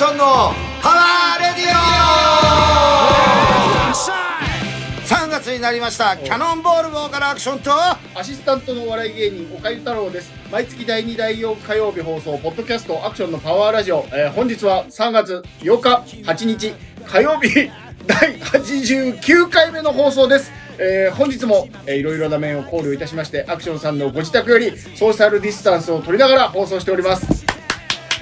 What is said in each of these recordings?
ションのパワーレディオ。3月になりました。キャノンボールボーカルアクションと。アシスタントのお笑い芸人岡ゆ太郎です。毎月第2第4火曜日放送ポッドキャストアクションのパワーラジオ、えー本日は3月8日8日火曜日第89回目の放送です。えー本日も、えーいろいろな面を考慮いたしましてアクションさんのご自宅よりソーシャルディスタンスを取りながら放送しております。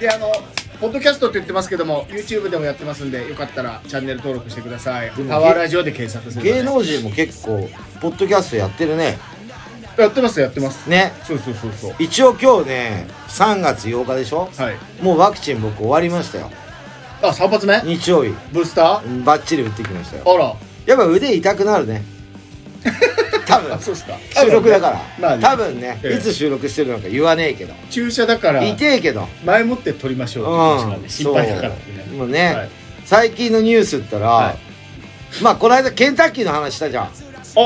であのポッドキャストって言ってますけども YouTube でもやってますんでよかったらチャンネル登録してください。もパワーラジオで検索する芸能人も結構ポッドキャストやってるね。やってますやってます。ね。そうそうそうそう。一応今日ね3月8日でしょ？はい。もうワクチン僕終わりましたよ。あ3発目？日曜日。ブースター？バッチリ打ってきましたよ。あら。やっぱ腕痛くなるね 多分。あそうっすか。収録だから、まあね。多分ね、ええ。いつ収録してるのか言わねえけど。注射だから。痛えけど。前もって取りましょうって話なんで心配だからもうね、はい。最近のニュースったら、はまあこの間ケンタッキーの話したじゃん、あ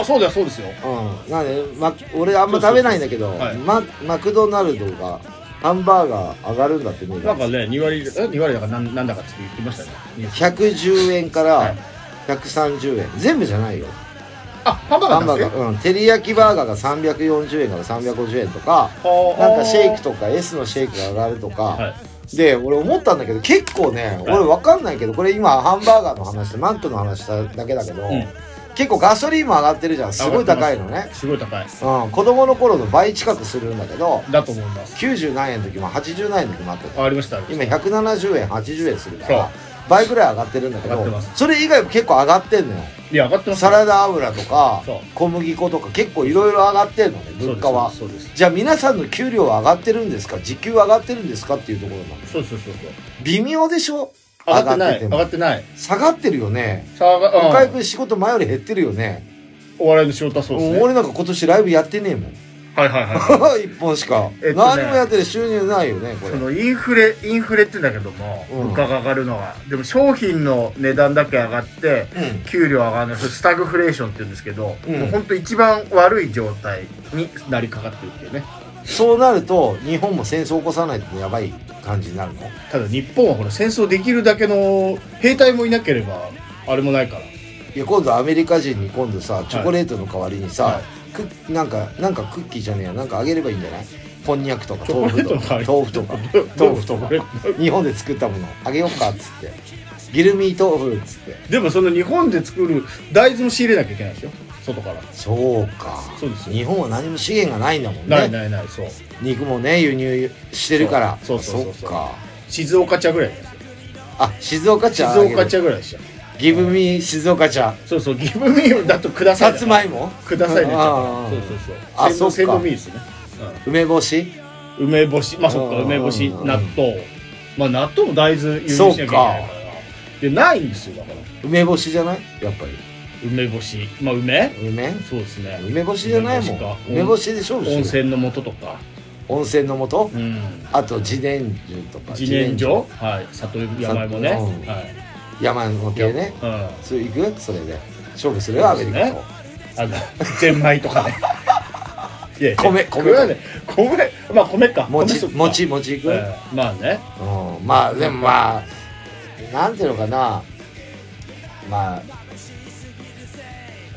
そうだよそうですよ。うん、なんで、ま、俺あんま食べないんだけどママクドナルドがハンバーガー上がるんだってねなんかね2割え2割だからなんなんだかって言ってましたね。ニュース110円かはらい130円。全部じゃないよあハンバーガーうん、照り焼きバーガーが340円から350円とかはあ。なんかシェイクとか S のシェイクが上がるとか、はい。で俺思ったんだけど結構ね俺わかんないけどこれ今ハンバーガーの話でマックの話しただけだけど、うん。結構ガソリンも上がってるじゃん。すごい高いのね、す。ごい高い。うん、子供の頃の倍近くするんだけどだと思います。90何円の時も80何円の時もあってあありました。今した170円80円するから倍ぐらい上がってるんだけどそれ以外も結構上がってんのよいや上がってますサラダ油とかそう。小麦粉とか結構いろいろ上がってんのね物価は。そうですじゃあ皆さんの給料は上がってるんですか？時給上がってるんですかっていうところなのそうですそうですそうそう。微妙でしょ？上がってない上がってない。下がってるよね。さあが岡井うん君仕事前より減ってるよね。お笑いの仕事はそうですね。俺なんか今年ライブやってねえもんはいはいはい 一本しか、えっとね。何もやってる収入ないよねこれ。そのインフレインフレって言うんだけども、うん。物価が上がるのは。でも商品の値段だけ上がってうん。給料上がるのそれスタグフレーションって言うんですけど、うん。もう本当一番悪い状態になりかかってるっていうね。そうなると日本も戦争起こさないとやばい感じになるの？ただ日本はほら戦争できるだけの兵隊もいなければあれもないから。いや今度アメリカ人に今度さチョコレートの代わりにさ、はいクッなんかなんかクッキーじゃねえや。なんかあげればいいんじゃない？こんにゃくとか豆腐とか。豆腐とか。どうどう日本で作ったもの。あげようかっつって。ギルミー豆腐っつって。でもその日本で作る大豆も仕入れなきゃいけないでしょ外から。そうか。そうですよ。日本は何も資源がないんだもんね。ないないないそう。肉もね輸入してるから。そうそうそうそう。っか。静岡茶ぐらいですよ。あ静岡静茶岡茶ぐらいでしたギブミー静岡茶そうそうギブミーだとくださいさつまいも？くださいねちあそうそうそう。あそうか。鮮度ミーですね、梅干し？うん、梅干し。まあそ梅干し。うん納豆。まあ納豆も大豆輸入しなきゃいけないか。らでないんですよだから。梅干しじゃない？やっぱり。梅干し。まあ梅？梅？そうですね。梅干しじゃないもん。梅干しでしよう温泉の素とか。温泉の素うん。あと自然樹とか。自然薯？はい。里山芋ね。はい山の系ね。うん。それいく？それで。勝負するよアメリカと、ね。あのゼンマイとかね。いや米米これはね米まあ米か。餅餅餅いく、ええまあね。うん、まあでもまあなんていうのかな。まあ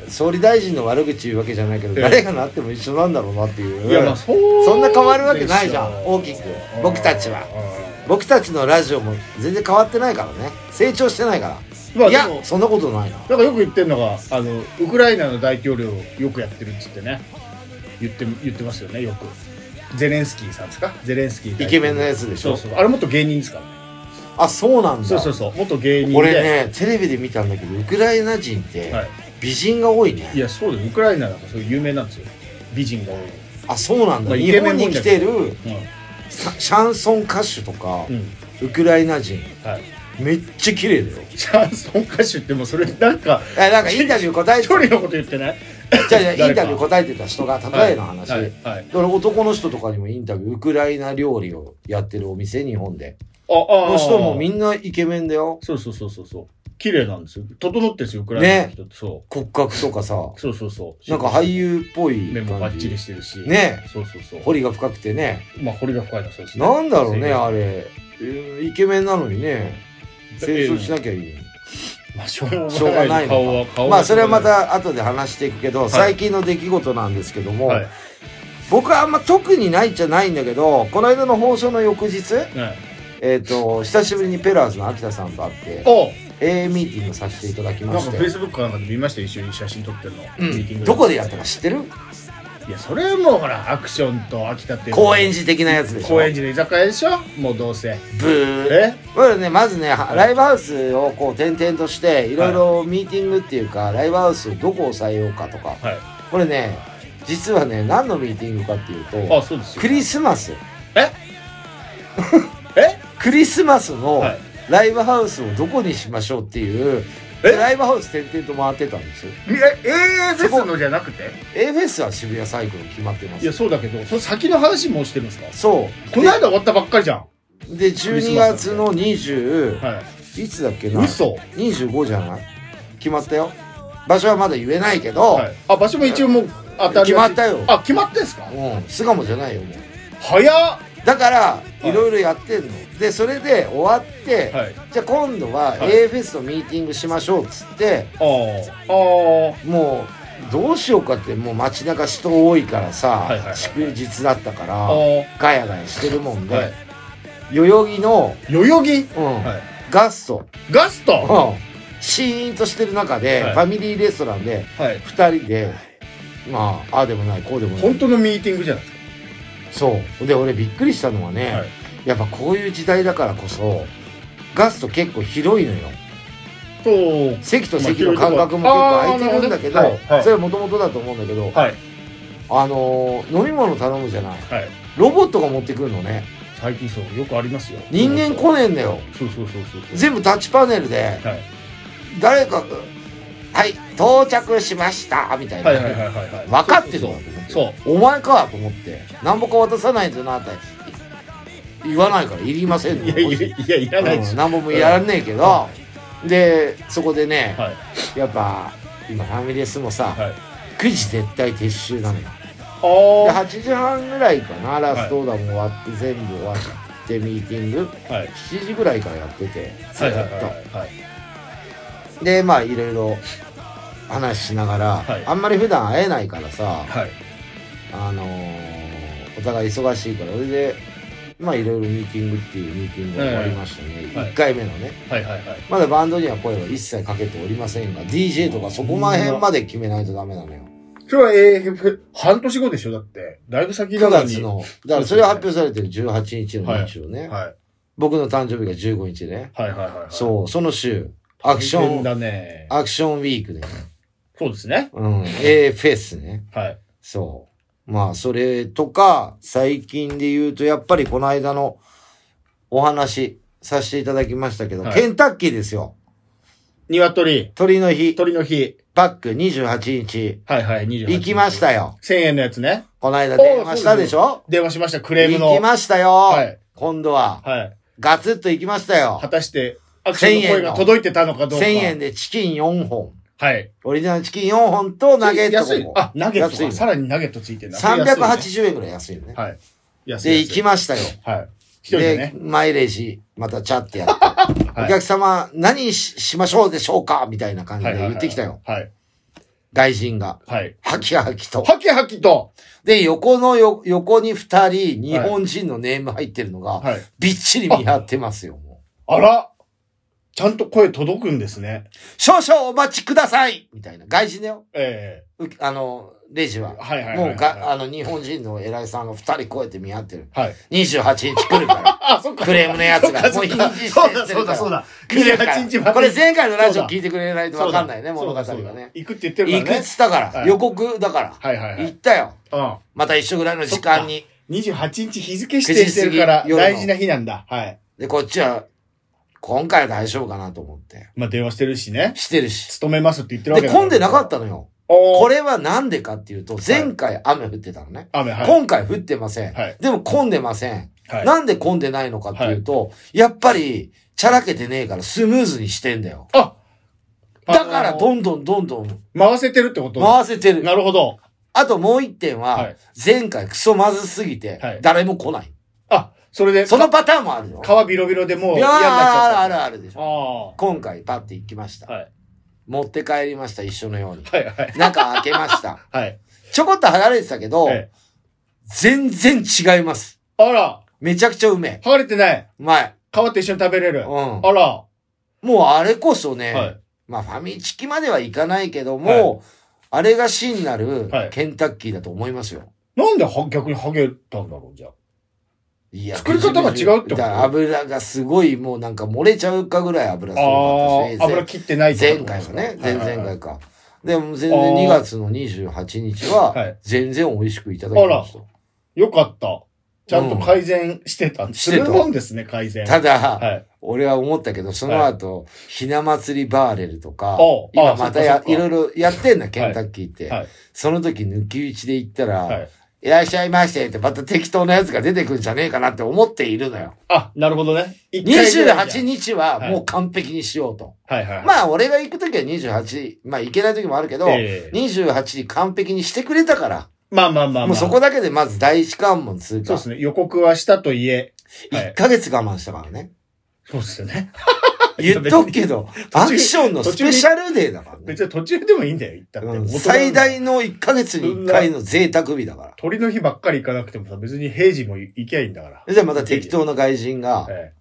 総理大臣の悪口言うわけじゃないけど、ええ。誰がなっても一緒なんだろうなっていう。いやまあそう。そんな変わるわけないじゃん。大きく。僕たちは。うん僕たちのラジオも全然変わってないからね。成長してないから、いやまあでもそんなことないな。なんかよく言ってるのがあのウクライナの大統領よくやってるっつってね。言って言ってますよねよく。ゼレンスキーさんですか？ゼレンスキーイケメンのやつでしょ？そうそう。あれ元芸人ですからね。あそうなんだ。そうそうそう。元芸人で。俺ねテレビで見たんだけどウクライナ人ってはい。美人が多いね、いやそうですウクライナなんかそういう有名なんですよ。美人が多い。あそうなんだ、まあイ日ケメンも多いんだ本に来てるうん。さシャンソン歌手とか、うん。ウクライナ人はい。めっちゃ綺麗だよ。シャンソン歌手ってもうそれなんか えなんかインタビュー答え一て人のこと言ってない？じゃあじゃあインタビュー答えてた人が例えの話、はいはい。だから男の人とかにもインタビューウクライナ料理をやってるお店日本で。ああ。の人もみんなイケメンだよ。そうそうそうそうそう綺麗なんですよ。整ってるんですよウクライナの人って、そ骨格とかさ。うそうそうそう。なんか俳優っぽい目もバッチリしてるし。ね。そうそうそう。彫りが深くてね。まあ彫りが深いのはそうですね。なんだろうねあれ。えーイケメンなのにね。清掃しなきゃいいまあ、しょうがない。のまあそれはまた後で話していくけど、最近の出来事なんですけども、はい。僕はあんま特にないじゃないんだけどこの間の放送の翌日はい。えっ、と久しぶりにペラーズの秋田さんと会ってお AA ミーティングさせていただきなんかフェイスブックかなんかで見ましたよ一緒に写真撮ってるの。うん。ミーティングどこでやったか知ってる？いや、それはもうほら、アクションと秋田っていうの。は高円寺的なやつでしょ？高円寺の居酒屋でしょ？もうどうせ。ブー。え？これねまずねはライブハウスをこう転々としていろいろミーティングっていうか、ライブハウスをどこを抑えようかとか。はい。これね実はね何のミーティングかっていうとあ、そうですよ。クリスマス。え？え？クリスマスのはいライブハウスをどこにしましょうっていう、ライブハウス転々と回ってたんです。よみえ、AA フェスのじゃなくて？A フェスは渋谷サイクル決まってます。いや、そうだけど、その先の話もしてるんですか？そう。この間終わったばっかりじゃん。で12月の20、、はい。つだっけな？嘘。25じゃない？決まったよ。場所はまだ言えないけど、はい。あ、場所も一応もう当たる。決まったよ。あ、決まってんすか？うん。巣鴨じゃないよもう。早っ。だからい。いろいろやってんの、でそれで終わって、はい。じゃあ今度ははい A フェスのミーティングしましょうっつってああ。あもうどうしようかってもう街中人多いからさ、はいはいはい祝日だったからガヤガヤしてるもんで、はい代々木の、あ。代々木？うんはい。ガスト、ガスト？うんシーンとしてる中で、はいファミリーレストランではい。2人でまあああでもないこうでもない本当のミーティングじゃないですそうで俺びっくりしたのはね、か。はい。やっぱこういう時代だからこそガスト結構広いのよと、席と席の間隔も結構空いてるんだけど、それはもともとだと思うんだけど、はい。あのー飲み物頼むじゃないはい。ロボットが持ってくるのね最近そう、よくありますよ。人間来ねえんだよそうそうそうそう。全部タッチパネルではい。誰かがはい到着しましたみたいな。分かってるわと思ってそう。お前かと思って何ぼか渡さないとなって言わないからいりませんいやいやいや、いらないですうん、何ぼもやらねえけど、でそこでね、はい。やっぱ今ファミレスもさ、はい。9時絶対撤収なのよであ8時半ぐらいかなラストオーダーも終わって、全部終わってミーティングあ。はい。7時ぐらいからやっててずっと、はいはいはいはい。でまあいろいろ話しながら、はいあんまり普段会えないからさ、はい。あのーお互い忙しいからそれでまあいろいろミーティングっていうミーティングが終わりましたね、はい1回目のねはいはいはい。まだバンドには声は一切かけておりませんが DJ とかそこま辺まで決めないとダメなのよそれは、えー、半年後でしょ？だって。だいぶ先な9のに。月のだからそれが発表されてる18日の日曜ね、はい。僕の誕生日が15日ねはいはいはいはい。そうその週アクションだね。アクションウィークでそうですね。うん A フェスねはい。そう。まあ、それとか、最近で言うと、やっぱりこの間のお話させていただきましたけど、はいケンタッキーですよ。鶏。鳥の日、鳥の日。パック28日、はいはい、28。行きましたよ。1000円のやつね。この間電話したでしょ？電話しました、クレームの。行きましたよ。はい。今度は、はい。ガツッと行きましたよ果。たして、アクションの声が届いてたのかどう1000か。円でチキン4本。はい。オリジナルチキン4本とナゲット5。本。安いあ、ナゲットか。安さらにナゲットついてるな。安いね380円ぐらい安いよね。はい。安い。で、行きましたよ。はい。でね。マイレージ、またチャってやって。はいお客様、何ししましょうでしょうか？みたいな感じで言ってきたよ。はい。外人が。はい。ハキハキと。はきはきと。で、横のよ、横に二人、日本人のネーム入ってるのが、はい。びっちり見張ってますよ、もう。あらちゃんと声届くんですね。少々お待ちくださいみたいな。外人だよ。えうあの、レジは。えはいはいはいはい。もうが、あの、日本人の偉いさんが二人こうやって見張ってる。はい。28日来るから。あ、そっか。クレームのやつが。もう日にちそうだ、してる。そうだ、そうだ。来るから28日まで。これ前回のラジオ聞いてくれないとわかんないね、そう物語だそうだがね。行くって言ってるからね。行くっつったから、はい予告だから。はいはいはい。行ったよ。うん。また一緒ぐらいの時間に。28日日付指定してるから9時過ぎ夜の大事な日なんだ。はい。で、こっちは、今回は大丈夫かなと思って。まあ電話してるしね。してるし。勤めますって言ってるわけで、混んでなかっったのよ。これはなんでかっていうと、前回雨降ってたのね。雨、はい。今回降ってません。はいでも混んでません。はい。なんで混んでないのかっていうと、やっぱり、チャラけてねえからスムーズにしてんだよ。あだから、どんどんどんどん回せてるってこと？回せてる。なるほど。あともう一点ははい、前回クソまずすぎてはい、誰も来ない。あ、それで、そのパターンもあるよ。皮ビロビロでもうい嫌になっちやーあるゃっあるあるでしょ。た。今回パッて行きました。はい。持って帰りました、一緒のように。はいはい。中開けました。はい。ちょこっと剥がれてたけど、ええ全然違います。あら、めちゃくちゃうめえ。剥がれてない。うまい。皮と一緒に食べれる。うん。あら。もうあれこそね、はい。まあファミチキまではいかないけども、あれが真なるはいケンタッキーだと思いますよ。なんでは逆に剥げたんだろう、じゃあ。いや作り方が違うってこと？油がすごいもうなんか漏れちゃうかぐらい油すごかったし、油切ってないって前回もね、前々はいはいはい回か。でも全然2月の28日ははい、全然美味しくいただきました。よかった。ちゃんと改善してた。すしてたるもんですね、改善。ただ、はい。俺は思ったけど、その後、ひな祭りバーレルとか今あまたやいろいろやってんだ、ケンタッキーって。はい。その時抜き打ちで行ったら、はい。いらっしゃいましてってまた適当なやつが出てくるんじゃねえかなって思っているのよ。あ、なるほは一回ぐらいじゃ28日はもう完璧にしようと。はいはいはい。まあ俺が行く時は28、まあ行けない時もあるけど、ええ28に完璧にしてくれたから、まあまあまあまあ。もうそこだけでまず第一関門通過。そうですね。予告はしたといえ。はい1ヶ月我慢したからね。そうですよね。言っとくけど、アクションのスペシャルデーだからね。別に途中でもいいんだよ、言ったって。最大の1ヶ月に1回の贅沢日だから。鳥の日ばっかり行かなくてもさ、別に平時も行きゃいいんだから。で、また適当な外人が、え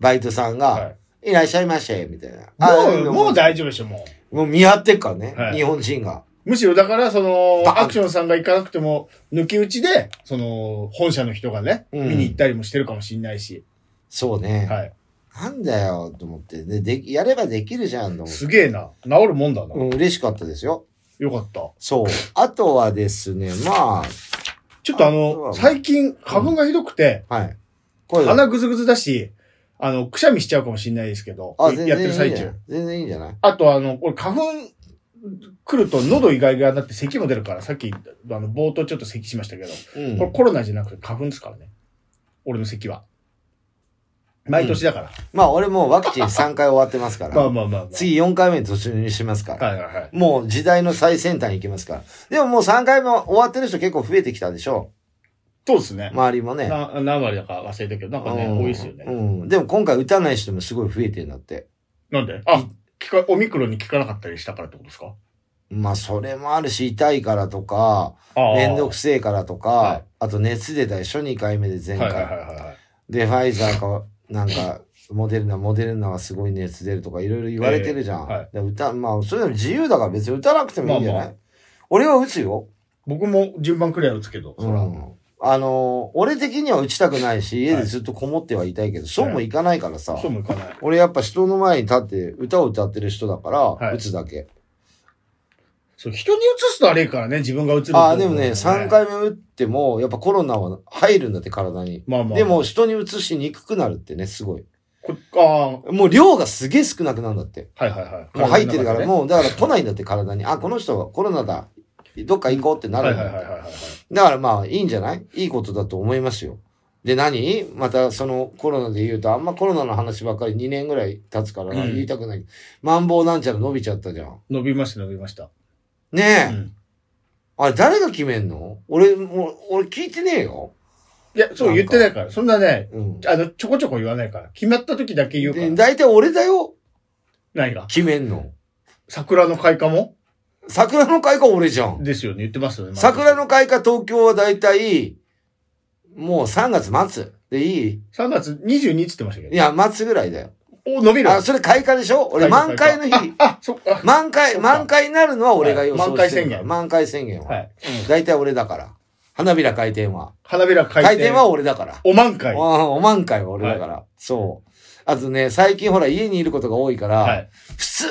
バイトさんえが、はいらっしゃいませ、みたいな。もう、もうだ大丈夫でしょ、もう。もう見合ってっからね、はい日本人が。むしろだから、その、アクションさんが行かなくても、抜き打ちで、その、本社の人がね、うん見に行ったりもしてるかもしんないし。そうね。はい。なんだよ、と思って。で、で、やればできるじゃん、と思って。すげえな。治るもんだな。うん、嬉しかったですよ。よかった。そう。あとはですね、まちょっとああの、最近、花粉がひどくて、あ、はい。鼻ぐずぐずだし、あの、くしゃみしちゃうかもしんないですけど、やってる最中。全然いいんじゃない？あとあの、俺花粉来ると喉意外がなって咳も出るから、さっき、あの、冒頭ちょっと咳しましたけど、うんこれコロナじゃなくて花粉ですからね。俺の咳は。毎年だから。まあ、俺もうワクチン3回終わってますから。まあまあまあまあ。次4回目に突入しますから。はいはいはい。もう時代の最先端に行きますから。でももう3回目終わってる人結構増えてきたでしょそうですね。周りもね。な何割だか忘れたけど、なんかね、うん多いですよね。うん。でも今回打たない人もすごい増えてるんだって。なんで？あ、聞か、オミクロンに効かなかったりしたからってことですか？まあ、それもあるし、痛いからとか、めんどくせえからとか、はいあと熱出たでしょ ?2 回目で前回。はいはいはいはい。で、ファイザーか、なんか、モデルナ、モデルナはすごい熱出るとかいろいろ言われてるじゃん。ええはいで歌、まあ、それでも自由だから別に打たなくてもいいんじゃない、まあま俺は打つよ。僕も順番くらい打つけど、うそら。ん。あのー俺的には打ちたくないし、家でずっとこもってはいたいけど、そうもいかないからさ。そうもいかない。俺やっぱ人の前に立って歌を歌ってる人だから、はい打つだけ。そう、人に移すとあれからね、自分が移るとああ、でもね、3。回目打っても、やっぱコロナは入るんだって体に。まあまあ。でも、人に移しにくくなるってね、すごい。こ、ああ、もう量がすげえ少なくなるんだって。はいはいはい。もう入ってるから、う。もうだから来ないんだって体に。あ、この人はコロナだ。どっか行こうってなはいるんだ。はいはいはいはい。だからまあいいんじゃない？いいことだと思いますよ。で何？またそのコロナで言うと、あんまコロナの話ばっかり2年ぐらい経つからうん言いたくない。マンボウなんちゃら伸びちゃったじゃん。伸びました伸びました。ねえ。うん。あれ誰が決めんの？俺、もう、俺聞いてねえよ。いや、そう言ってないから。そんなね、うん。あの、ちょこちょこ言わないから。決まった時だけ言うからで。大体俺だよ。何が？決めんの。桜の開花も？桜の開花俺じゃん。ですよね。言ってますよね。桜の開花東京は大体、もう3月末でいい？3月22っつってましたけど。いや、末ぐらいだよ。お、伸びる。あ、それ開花でしょ？俺満開の日。あ、あそっか。満開、満開になるのは俺が予想はいしてるから。満開宣言は。はい。大体俺だから。花びら開店は。花びら開開店は俺だから。お満開。はおお満開は俺だから。そう。あとね、最近ほら家にいることが多いから、い。普通に、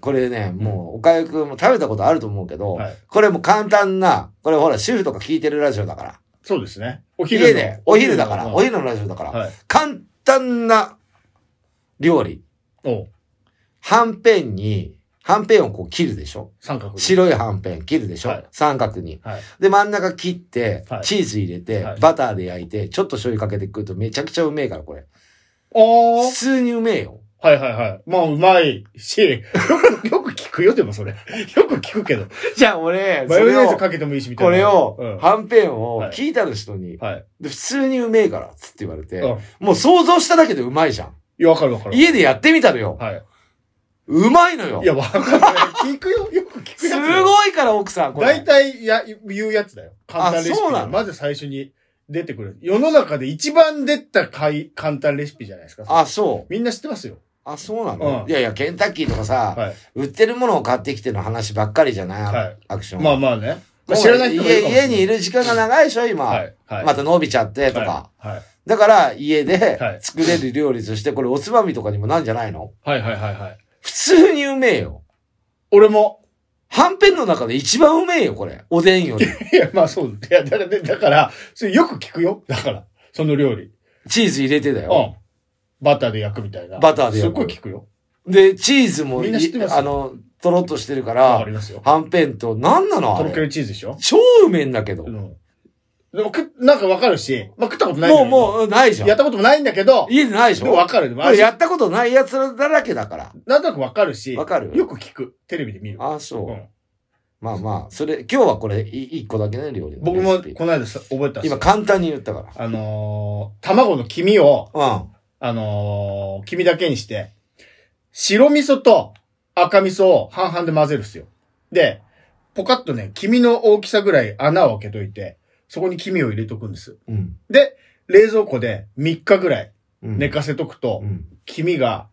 これね、もう、おかゆくんも食べたことあると思うけど、はい。これもう簡単な、これほら、主婦とか聞いてるラジオだから。そうですね。お昼の家で、お昼だから、のお昼のラジオだから、はい。簡単な料理。おはんぺんに、はんぺんをこう切るでしょ？三角。白いはんぺん切るでしょ、はい三角に。はい。で、真ん中切ってはい、チーズ入れて、はいバターで焼いて、ちょっと醤油かけて食うとめちゃくちゃうめえから、これ。おー。普通にうめえよ。はいはいはい。まあ、うまいし、よく、よくく聞くよ、でもそれ。よく聞くけど。じゃあ俺、マヨネーズかけてもいいし、みたいな。これをうん、はんぺんをはい聞いたの人に、はい。で普通にうめえから、つって言われて、うんもう想像しただけでうまいじゃん。いや、わかるわかる。家でやってみたのよ。はい。うまいのよい。や、わかる。聞くよ。よく聞くすやつだよ。ごいから、奥さん、これ。大体、や、言うやつだよ。簡単レシピが。あそうなの？まず最初に出てくる。世の中で一番出たかい簡単レシピじゃないですか。あ、そう。みんな知ってますよ。あ、そうなの、うんいやいや、ケンタッキーとかさ、はい。売ってるものを買ってきての話ばっかりじゃない、はいアクション。まあまあね。まあ、知らない人もいるかもしれない。家家にいる時間が長いでしょ、今。はい。はい。また伸びちゃってとか。はい。はい。だから、家ではい作れる料理として、これおつまみとかにもなんじゃないの？はいはいはいはい。普通にうめえよ。俺も、はんぺんの中で一番うめえよ、これ。おでんより。いや、まあそう。いや、だから、だから、それよく聞くよ。だから、その料理。チーズ入れてだうよ。ん。バターで焼くみたいな。バターで焼くすっごい聞くよ。で、チーズもみんな知ってます？あの、とろっとしてるか、らりますよ。はんぺんと、なんなのあとろけれ。るチーズでしょ？超うめえんだけど。もうん。でも、く、なんかわかるし、まあ、食ったことないんだう、けどもう、ないじゃんやっ。たこともないんだけど、家でないでしょ？でもわかる。でもこれやったことないやつらだらけだから。なんとなくわかるし、わかるよく聞く。テレビで見る。ああ、そう。うんまあまあ、それ、今日はこれ、い一個だけね、料理の僕もレシピこの間さ覚えたんです今よ。簡単に言ったかあのー、卵の黄身を、ら。あのー、黄身だけにして、白味噌と赤味噌を半々で混ぜるっすよ。で、ポカッとね、黄身の大きさぐらい穴を開けといて、そこに黄身を入れとくんです。うん。うん。で、冷蔵庫で3日ぐらいうん。寝かせとくとう、ん。黄身が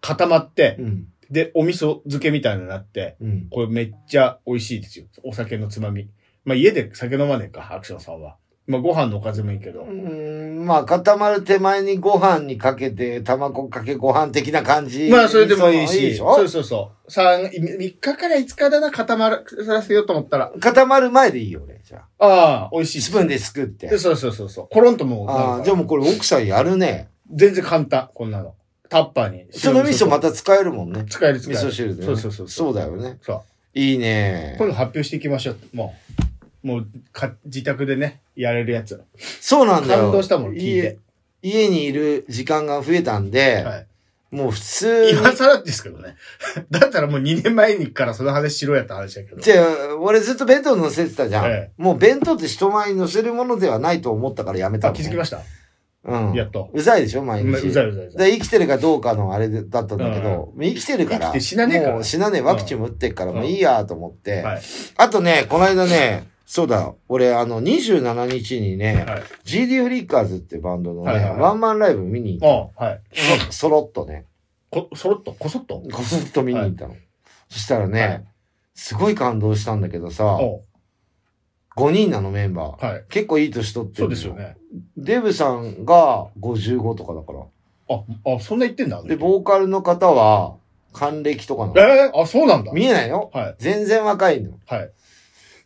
固まってう、ん。で、お味噌漬けみたいになって、うん。これめっちゃ美味しいですよ。お酒のつまみ。まあ家で酒飲まねえか、アクションさんは。まあご飯のおかずもいいけど。うん。まあ、固まる手前にご飯にかけて、卵かけご飯的な感じ。まあそれでもいいし、でしょ？そうそうそう。三3日から5日だな、固まらせようと思ったら。固まる前でいいよ、俺。じゃああ、美味しあ。い。スプーンですくってで。そうそうそうそう。コロンともうああ、じゃあもうこれ奥さんやるね。全然簡単、こんなの。タッパーに。その味噌またた使えるもんね。使える使える。味噌汁でね。そうそうそう。そうだよね。そう。いいね今。度発表していきましょう。もう、もうか、自宅でね、やれるやつ。そうなんだよ。感動したもん、聞い家て。家にいる時間が増えたんで、はい。もう普通に。今更ですけどね。だったらもう2年前にからその話しろやった話だけど。じゃあ、俺ずっと弁当乗せてたじゃん。えもう弁当って人前に乗せるものではないと思ったからやめたね。気づきました？うん。やっと。うざいでしょ、毎う日。ざいうざいうざい。で生きてるかどうかのあれでだったんだけど、生きてるから。生きて死なねえからもう死なねえ。ワクチンも打ってっから、うんもういいやと思って。はい。あとね、この間ね、そうだ、俺あの、27日にね、はい。GD フリッカーズってバンドのね、はいはいはいワンマンライブ見に行っあはい。た。そそろっとね、こ、そろっと、こそっと？こそっと見に行ったの。そしたらね、はいすごい感動したんだけどさ、お5人なのメンバー。はい。結構いい年取ってそるのうですよね。デブさんが55とかだから。あ、あ、そんな言ってんだ？で、ボーカルの方は、還暦とかなの。えー、あ、そうなんだ。見えないよ。はい。全然若いの。はい。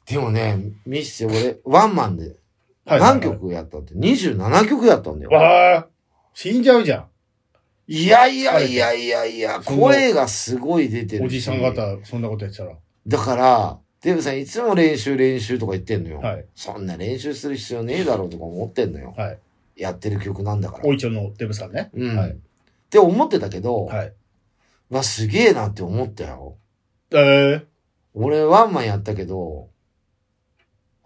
でもね、ミスって俺、ワンマンではい。何曲やったって ?27 曲やったんだよ。わあ、死んじゃうじゃいやいやいやいやいや、声がすごい出てる。おじさん方、そんなことやってたら。だから、デブさんいつも練習練習とか言ってんのよ。はい。そんな練習する必要ねえだろうとか思ってんのよ。はい。やってる曲なんだから。おいちょのデブさんね。うん。はいって思ってたけど、はい。わ、すげえなって思ったよ。えー、俺ワンマンやったけど、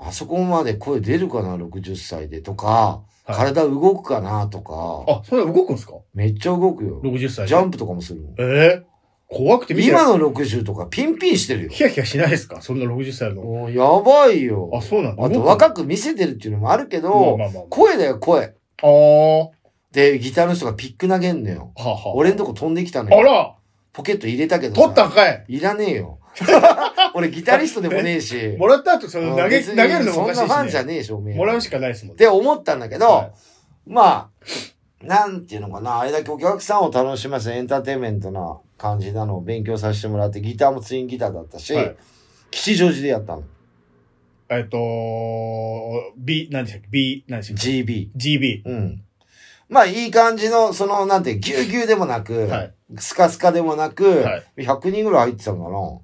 あそこまで声出るかな、60歳でとか、はい体動くかなとか、あ、そんな動くんすか？めっちゃ動くよ。?60 歳で。ジャンプとかもするもん。えー、怖くて見て今の60とかピンピンしてるよ。ヒヤヒヤしないですか？そんな60歳の。もうやばいよ。あ、そうなんだ。あと若く見せてるっていうのもあるけまあど、まあまあ。声だよ、声。あー。で、ギターの人がピック投げんのよ。はあはあ。俺んとこ飛んできたのよ。あらポケット入れたけどさ。取ったんかいいらねえよ。俺ギタリストでもねえし。もらった後、その投げ、別投にげるのもおかしいそんなファンじゃしね。ねえし、おめえ。もらうしかないですもんね。って思ったんだけど、はまあ、なんていうのかな、あれだけお客さんを楽しませるエンターテインメントな感じなのを勉強させてもらって、ギターもツインギターだったし、はい吉祥寺でやったの。えっと、B、何でしたっけ ?B、何でしたっ GB。け ?GB。うん。まあ、いい感じの、その、なんて、ぎゅうぎゅうでもなく、はい。スカスカでもなく、は100人ぐらい入ってたのかあな。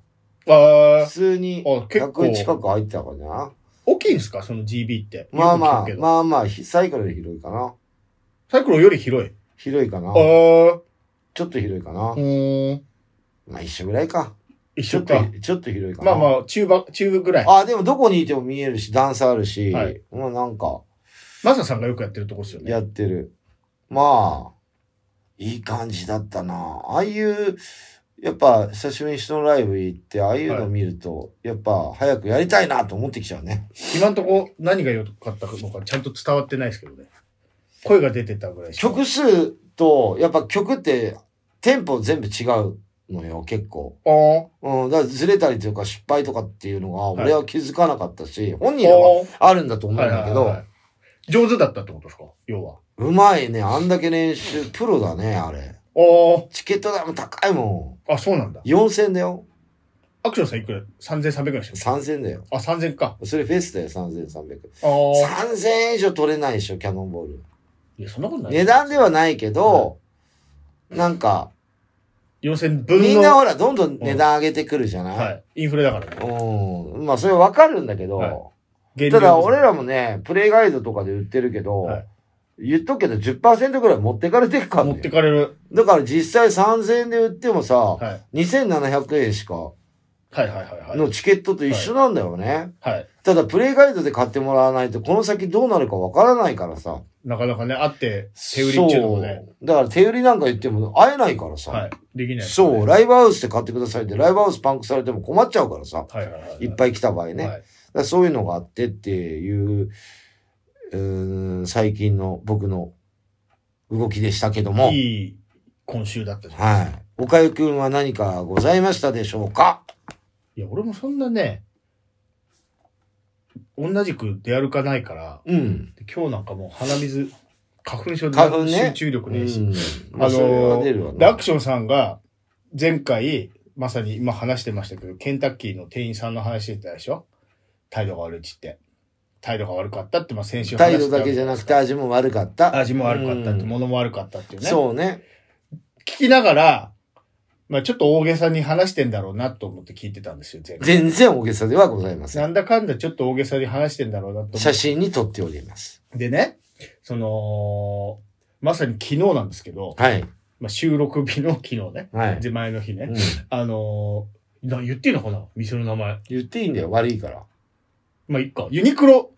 ー普通に、あ、結構100、近く入ってたかな。大きいんですか？その GB って。まあまあまあまあ、ひサイクルより広いかな。サイクロンより広い？広いかなあ。ー。ちょっと広いかなう。ーん。まあ一緒ぐらいか。一緒か。と、ちょっと広いかな。まあまあ、中盤、中部ぐらい。あ、でもどこにいても見えるし、段差あるし、はいまあなんか、マサさんがよくやってるとこですよね。やってる。まあ、いい感じだったな。ああいう、やっぱ、久しぶりに人のライブ行って、ああいうの見ると、やっぱ、早くやりたいなと思ってきちゃうね。今んとこ何が良かったのかちゃんと伝わってないですけどね。声が出てたぐらい曲数と、やっぱ曲って、テンポ全部違うのよ、結構。あうん、だからずれたりとか失敗とかっていうのが、はい俺は気づかなかったし、本あ。人らはあるんだと思うんはいはいだけど、はいはい上手だったってことですか？要は。うまいね。あんだけ練習、プロだね、あれ。あチケット代も高いもあ。あ、そうなんだん。。4000だよ。アクションさんいくら ?3300 ぐらいしてる3000だよ。あ、3000か。それフェスだよ、3300。ああ。3000円以上取れないでしょ、キャノンボール。いや、そんなことない。値段ではないけど、なんか、4000分の。みんなほら、どんどん値段上げてくるじゃない、はい。インフレだからね。うん。まあ、それわかるんだけど、はい原ただ料俺らもね、プレイガイドとかで売ってるけど、はい言っとくけど10%ぐらい持ってかれてるから持ってね。かれる。だから実際3000円で売ってもさ、はい。2700円しかはいはいはいはい。のチケットと一緒なんだよね。はい。ただプレイガイドで買ってもらわないとこの先どうなるかわからないからさ。なかなかね、あって、手売りっていうのもね。だから手売りなんか言っても会えないからさ。はい。できない、そう、ライブハウスで買ってくださいって、ライブハウスパンクされても困っちゃうからさ。はいはいはい。いっぱい来た場合ね。はい。だそういうのがあってっていう、うーん最近の僕の動きでしたけども。いい今週だったじゃん。はい。おかゆくんは何かございましたでしょうか？いや、俺もそんなね、同じく出歩かないから、うん。で今日なんかもう鼻水、花粉症で花粉ね集中力ねえし。うん。まあ、あのーそれは出るわで、アな。クションさんが、前回、まさに今話してましたけど、ケンタッキーの店員さんの話してたでしょ？態度が悪いっつって。態度が悪かったって、まあ先週話態度だけじゃなくて味も悪かった。味も悪かったって、うん物も悪かったっていうね。そうね。聞きながら、まあちょっと大げさに話してんだろうなと思って聞いてたんですよ、前回。全然大げさではございませ。なんんだかんだちょっと大げさに話してんだろうなと。写真に撮っております。でね、その、まさに昨日なんですけど、はい。まあ、収録日の昨日ね、はい。で前の日ね、うんあのーな言っていいのかな？店の名前。言っていいんだよ、悪いから。まあ、いっか。ユニクロ、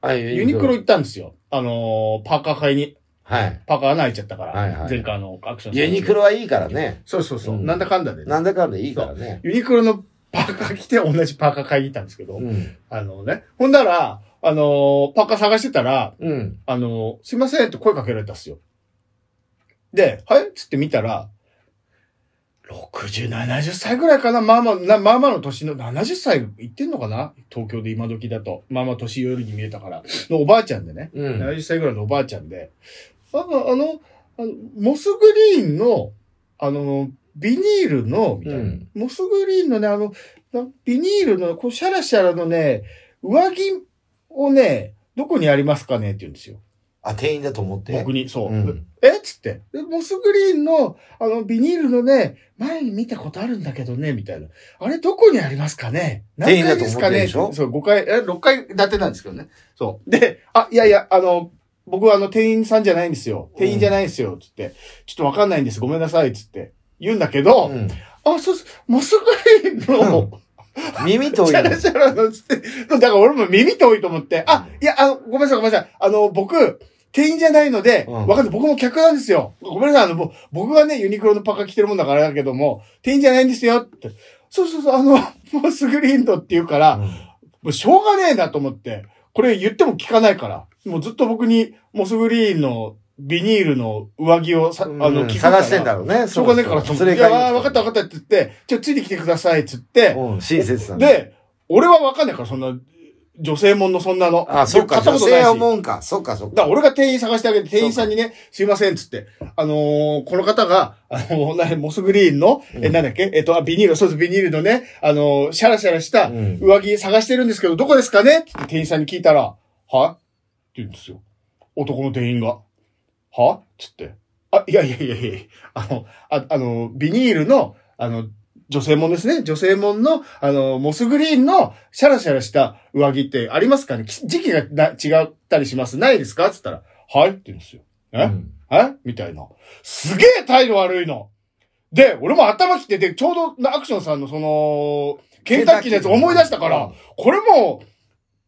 はい、ユニクロ行ったんですよ。あのーパーカー買いに。はい。パーカー穴開いちゃったから。はいはい前回あの、アクションユニクロはいいからね。そうそうそう。うんなんだかんだで、ね。なんだかんだいいからね。ユニクロのパーカー着て同じパーカー買いに行ったんですけど、うん。あのね。ほんだら、あのーパーカー探してたら、うん。あのーすいませんって声かけられたんですよ。で、はいっつって見たら、60、70歳ぐらいかなまあまあ、なまあまあの年の、70歳いってんのかな？東京で今時だと。まあまあ年寄りに見えたから。のおばあちゃんでね。うん。70歳ぐらいのおばあちゃんで。あの、あの、あのモスグリーンの、あの、ビニールの、みたいな。うんモスグリーンのね、あの、なビニールの、こう、シャラシャラのね、上着をね、どこにありますかね？って言うんですよ。あ、店員だと思って。僕に、そう。うん。え？っつって。でモスグリーンの、あの、ビニールのね、前に見たことあるんだけどね、みたいな。あれ、どこにありますかね？店員だとです思ってるでしょ？そう、5階、え、6階建てなんですけどね。そう。で、あ、いやいや、あの、僕はあの、店員さんじゃないんですよ。店員じゃないんですよ。つって。ちょっとわかんないんです。ごめんなさい。つって。言うんだけど、うん。あ、そうそう、モスグリーンの、うん耳遠いの。シャラシャラのつって、だから俺も耳遠いと思って、あ、いや、あの、ごめんなさい、ごめんなさい。あの、僕、店員じゃないので、うん。わかんない。僕も客なんですよ。ごめんなさい、あの、ぼ僕がね、ユニクロのパーカー着てるもんだからだけども、店員じゃないんですよ。って。そうそうそう、あの、モスグリーンドって言うから、もうしょうがねえなと思って、これ言っても聞かないから、もうずっと僕にモスグリーンのビニールの上着をさ、あうん。の、聞くから。探してんだろうね。しょうがねえからと思って、いや、わかったわかったって言って、ちょ、ついてきてくださいって言って、うん、親切だ。で、俺はわかんないから、そんな、女性もんのそんなの。あ、そっか、女。性もんか。そっか、そっか。から俺が店員探してあげて、店員さんにね、すいません、つって。あのーこの方が、あのーなモスグリーンの、え、うんなんだっけ？えっと、あ、ビニール、そうです、ビニールのね、あのーシャラシャラしたうん上着探してるんですけど、どこですかね？って店員さんに聞いたら、は？って言うんですよ。男の店員が。は？つって。あ、いやいやいやいやあの、ああの、ビニールの、あの、女性もんですね。女性もんの、あの、モスグリーンのシャラシャラした上着ってありますかね？き時期がな違ったりします？ないですか？つったら、はいって言うんですよ。え、うんえ？みたいな。すげえ態度悪いの。で、俺も頭きてて、ちょうどアクションさんのその、ケンタッキーのやつ思い出したから、これもう、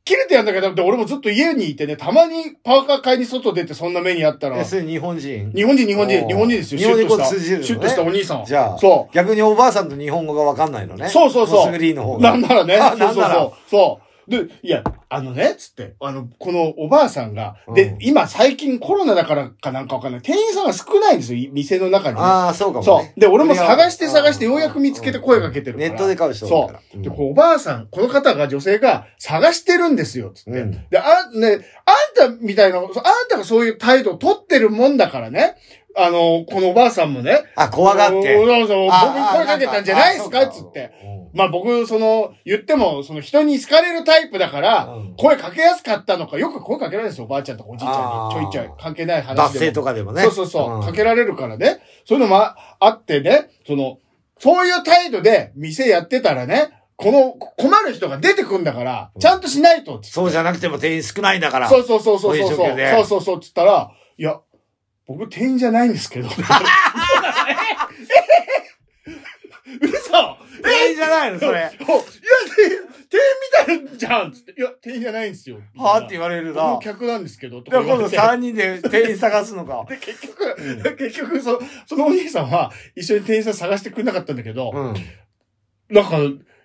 切れてやんだけど、で俺もずっと家にいてね、たまにパーカー買いに外出てそんな目にあったらえ、、それ日本人？日本人、日本人、日本人ですよ。日本語シュッと通じるのねシュッとしたお兄さん。じゃあそ逆におばあさんと日本語がわかんないのね。そうそうそうモスグリーンの方う。が。なんならね。あそうそうそう。そう。で、いや、あのね、つって、あの、このおばあさんが、でうん、今最近コロナだからかなんかわかんない。店員さんが少ないんですよ、い店の中にね。ああ、そうかも、ね。そう。で、俺も探して探してようやく見つけて声かけてる。ネットで買う人多いから。で、こうおばあさん、この方が女性が探してるんですよ、つって。うんで、あ、ね、あんたみたいな、あんたがそういう態度を取ってるもんだからね。あの、このおばあさんもね。あ、怖がって。おそうそう僕あ声かけたんじゃないですか？あつって。。うんまあ僕、その、言っても、その人に好かれるタイプだから、うん声かけやすかったのか、よく声かけられるんですよ、おばあちゃんとかおじいちゃんに。ちょいちょい、関係ない話でも。脱税とかでもね。そうそうそう、んかけられるからね。そういうのもああってね、その、そういう態度で店やってたらね、この困る人が出てくんだから、ちゃんとしないと。そうじゃなくても店員少ないんだから。そうそうそうそうそう。こうそうそうそう。つったら、いや、僕店員じゃないんですけど。嘘店員じゃないのそれ。いや、店店員みたいじゃんつって。いや、店員じゃないんですよ。はあって言われるな僕も。客なんですけど。とでも今度か言われて3人で店員探すのか。で、結局、結局、そ、そのお兄さんは一緒に店員さん探してくれなかったんだけど、うん。なんか、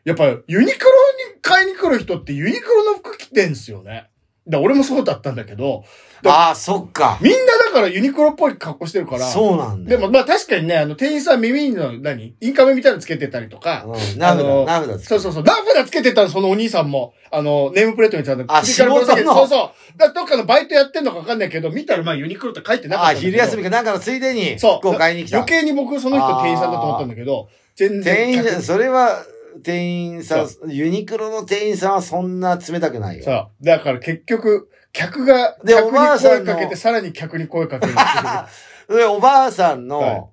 やっぱユニクロに買いに来る人ってユニクロの服着てんすよね。だ俺もそうだったんだけど、ああ、そっか。みんなだからユニクロっぽい格好してるから。そうなんだよ。でも、まあ確かにね、あの、店員さん耳の何？インカメみたいなのつけてたりとか、うん、ナフあのだ、ナフだそうそうそう。ナフダつけてたの、そのお兄さんも。あの、ネームプレートにちゃんとあ仕事の？そうそう。だどっかのバイトやってんのかわかんないけど、見たらまあユニクロって書いてなかああ、ったんだけど。昼休みかなんかのついでにそう服を買いに来た余。計に僕その人店員さんだと思ったんだけど、全然。店員じゃ、客それは、店員さん、ユニクロの店員さんはそんな冷たくないよ。そう。だから結局、客が、でおばあさんの声かけて、さらに客に声かける。で、おばあさんの、はい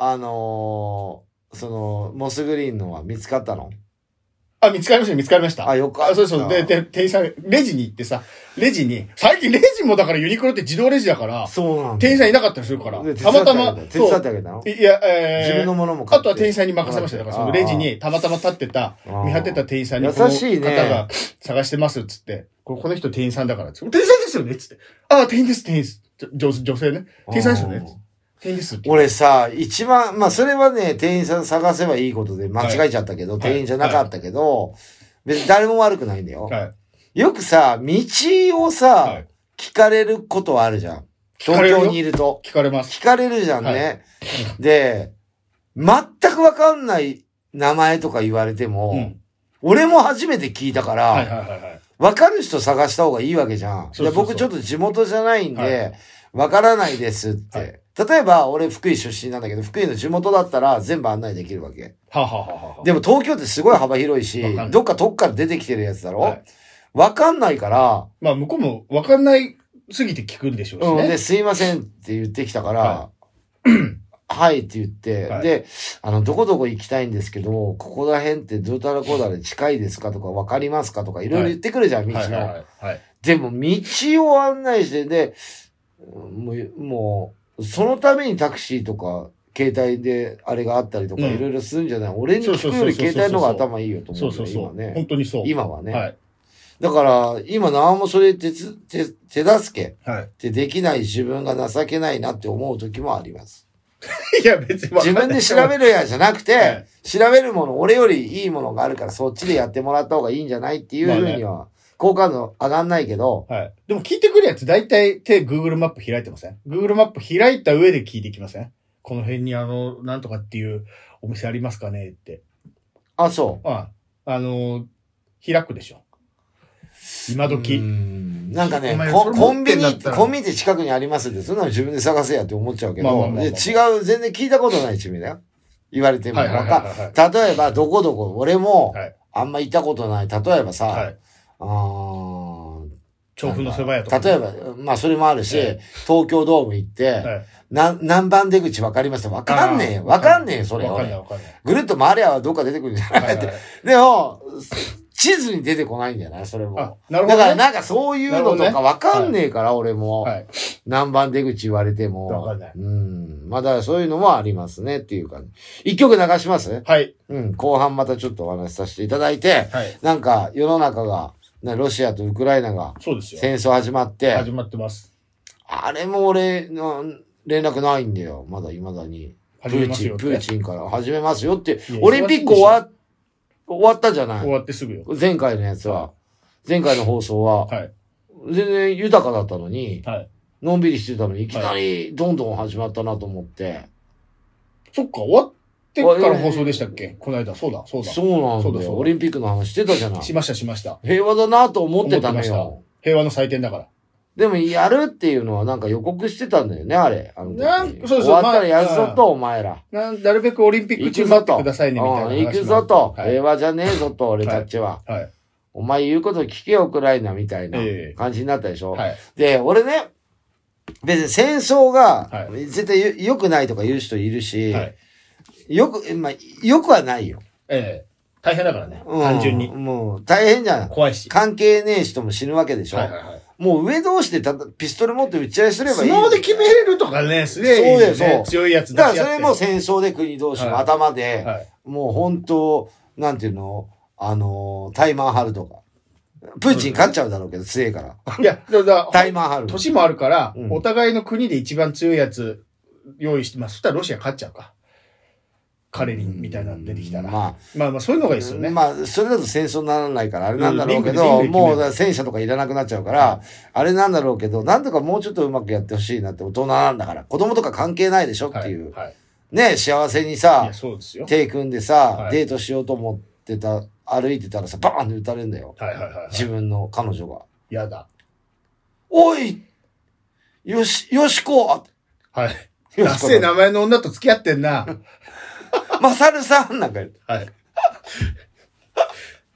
あのーその、モスグリーンのは見つかったの？あ、見つかりました、見つかりました。あ、よかった。あ、そうそう。で、で、店員さん、レジに行ってさ、レジに、最近レジもだからユニクロって自動レジだから、そうなんだ。店員さんいなかったりするから、でたまたま、手伝ってあげたの？いや、えー、自分のものも買ってあとは店員さんに任せました。だからそのレジにたまたま立ってた、見張ってた店員さんに、優しいねこの方が探してますっつって、ここの人店員さんだからっつって、店員さんですよねっつって。ああ、店員です、店員です。女女性ね。店員さんですよね。俺さ、一番、まあそれはね、店員さん探せばいいことで間違えちゃったけど、はい店員じゃなかったけど、別に誰も悪くないんだよ。はい。よくさ、道をさ、はい聞かれることはあるじゃん。東京にいると。聞かれます。聞かれるじゃんね。はで、全くわかんない名前とか言われても、うん。俺も初めて聞いたから、はいはいはいはい。わかる人探した方がいいわけじゃん。僕ちょっと地元じゃないんはで、わからないですって。はい例えば、俺福井出身なんだけど、福井の地元だったら全部案内できるわけ。はあ、はあはあはあ、でも東京ってすごい幅広いしどっか遠くから出てきてるやつだろ、はい。わかんないから、まあ向こうも分かんないすぎて聞くんでしょうしうん、ね。で、すいませんって言ってきたから、は はい、って言って、はい。で、あの、どこどこ行きたいんですけど、ここら辺ってどうたらこうだら近いですかとか、わかりますかとか、いろいろ言ってくるじゃん、道の。はいはい。はいはい。でも、道を案内して、で、もう、もう、そのためにタクシーとか、携帯であれがあったりとか、うんいろいろするんじゃない、俺に聞くより携帯の方が頭いいよと思ううんそうそう。今ね。本当にそう。今はね。はい。だから、今何もそれ手つ手、手助けはい。ってできない自分が情けないなって思う時もあります。いや、別に分自分で調べるやじゃなくて、はい調べるもの、俺よりいいものがあるからそっちでやってもらった方がいいんじゃないっていうふうには、好感度上がんないけど、はい。でも聞いてくるやつ、大体手 Google マップ開いてません ?Google マップ開いた上で聞いてきません？この辺にあの、なんとかっていうお店ありますかねって。あ、そああの、開くでしょ。今う。う時。んなんかねコンビニ、コンビニって近くにありますって、そんなの自分で探せやって思っちゃうけど、まあまあまあまあで違う、全然聞いたことない地名だよ。言われても。はいはいはいわはいか例えば、どこどこ、俺もはい、あんま行ったことない。例えばさ、はい。あー調布の蕎麦屋とか。例えば、まあそれもあるし、はい東京ドーム行って、はい。な何番出口わかります？わかんねえよ。わかんねえよ、それ俺。わかんないわかんない。ぐるっと回りゃどっか出てくるんじゃない？って。はいはい でも、地図に出てこないんじゃないそれあも。、なるほど、ね。だからなんかそういうのとかわかんねえから、俺も。はい。何番出口言われても。わかんないうん。まあだからそういうのもありますねっていうか、一曲流します？はい。うん。後半またちょっとお話しさせていただいて、はい。なんか世の中が、ね、ロシアとウクライナがそうですよ。戦争始まって、始まってます。あれも俺の連絡ないんだよ。まだ未だに。プ始めーチン、ますよってプーチンから始めますよっていや、オリンピック終わ、終わったじゃな終いわってすぐよ。前回のやつは。前回の放送は、はい。全然豊かだったのに、はい。のんびりしてたのに、いきなりどんどん始まったなと思って。そっか、終わってから放送でしたっけこの間。そうだ、そうだ。そうなんだそうだ。オリンピックの話してたじゃないし。ました、しました。平和だなと思ってたのよ。平和の祭典だから。でも、やるっていうのはなんか予告してたんだよね、あれ。あなんそうそう終わったらやるぞと、お前ら。ななるべくオリンピック。中待ってくださいね、みたいな行くぞと。はい。平和じゃねえぞと、俺たちは。はい。お前言うこと聞けよ、ウクライナみたいな感じになったでしょ。はい。で、俺ね、別に戦争が、絶対良くないとか言う人いるし、はい。よく、まあ、よくはないよ。ええ。大変だからね。うん単純に。もう、大変じゃん。怖いし。関係ねえ人も死ぬわけでしょ。はいはいはい。もう上同士でただピストル持って撃ち合いすればいい。相撲で決めれるとかね、すげえいいよそうだよそうね。強いやつ出だからし合って。それも戦争で国同士の頭で、はい。もう本当、なんていうの、あの、タイマン張るとか。プーチン勝っちゃうだろうけど、強いから。いや、だからタイマン張る。年もあるから、うんお互いの国で一番強いやつ用意してます。そしたらロシア勝っちゃうか。カレリンみたいなの出てきたら。ままあまあ、そういうのがいいですよあ、ね。まあ、それだと戦争にならないから、あれなんだろうけうんど、もう戦車とかいらなくなっちゃうから、あれなんだろうけど、なんとかもうちょっとうまくやってほしいなって大人なんだから、子供とか関係ないでしょってはい。いう。はい。ね、幸せにいさ。手組んでさ、はいデートしようと思ってた、歩いてたらさ、バーンって撃たれるんだよ。自分の彼女が。やだ。おいよし、よしこはい。よしこ名前の女と付き合ってんな。まさるさんなんか言って。はい。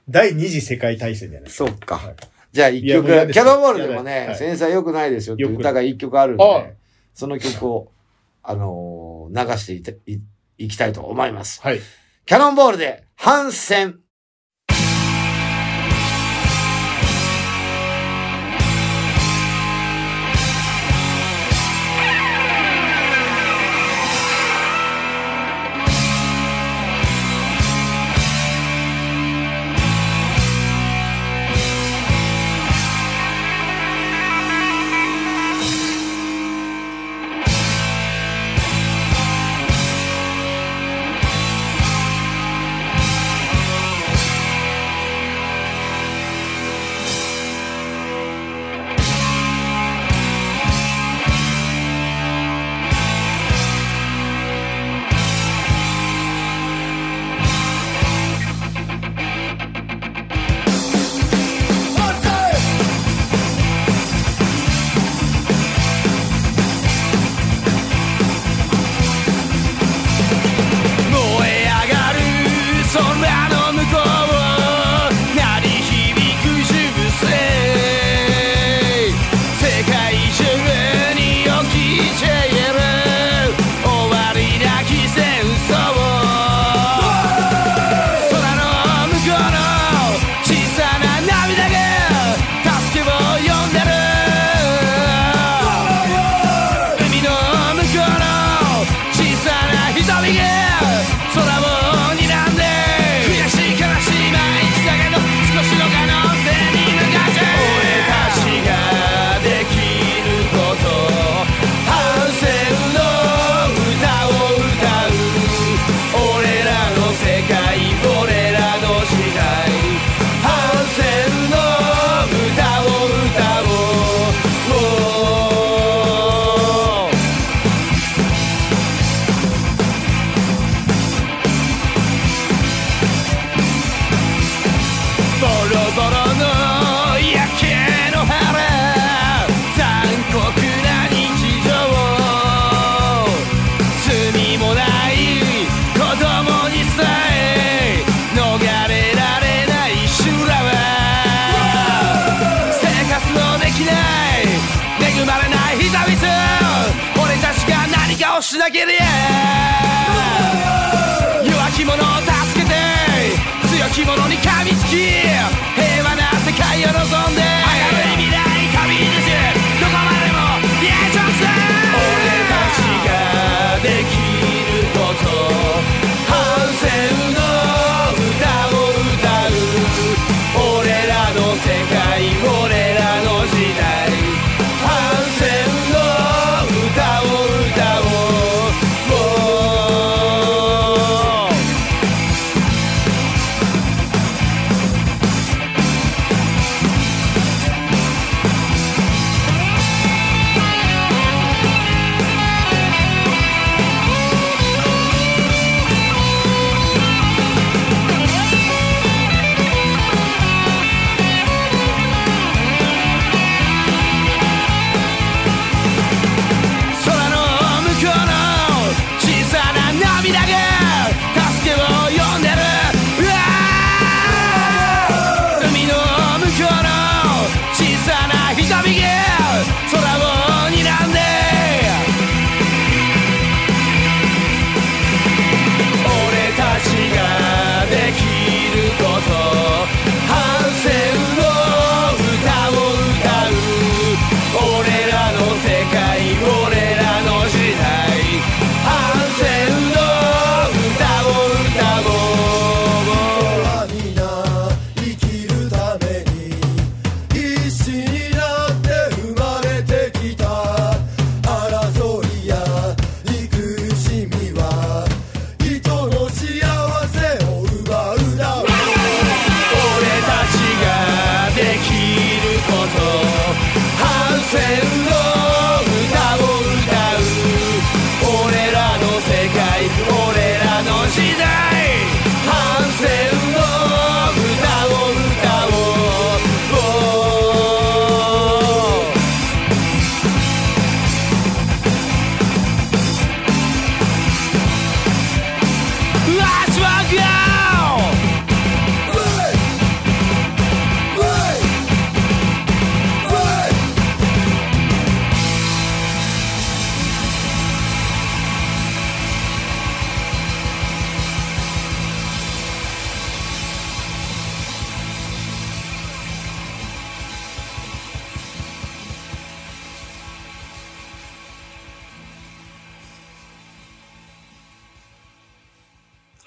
第二次世界大戦じゃないそっか。はいじゃあ一曲、キャノンボールでもやね、だ繊細良くないですよってよく歌が一曲あるんあで、その曲を、あのー流していていいきたいと思います。はい。キャノンボールで、反戦。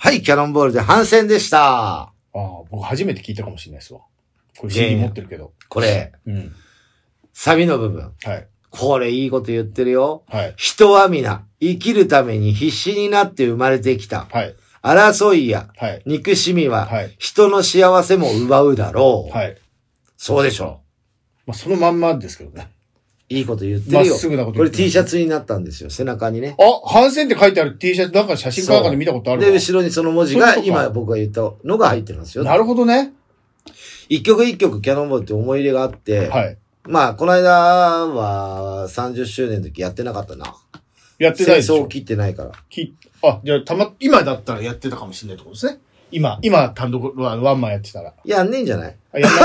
はい、キャノンボールで反戦でした。ああ、僕初めて聞いたかもしれないですわ。これ CD 持ってるけど。これ、うん。サビの部分。はい。これいいこと言ってるよ。はい。人は皆、生きるために必死になって生まれてきた。はい。争いやはい。憎しみははい、人の幸せも奪うだろう。はい。そうでしょまあ、そのまんまですけどね。う。いいこと言ってまっるよ。すぐなことこれ言って T シャツになったんですよ。背中にね。あ、反戦って書いてある T シャツ、なんか写真かなんかで見たことあるわで、後ろにその文字がそういうことか今僕が言ったのが入ってますよ。なるほどね。一曲一曲キャノンボールって思い入れがあって、はい。まあ、この間は30周年の時やってなかったな。やってないでしを。切ってないから。きあ、じゃあ、たま、今だったらやってたかもしれないってことですね。今、今、単独ワワンマンやってたら。やんねえんじゃない？あやんな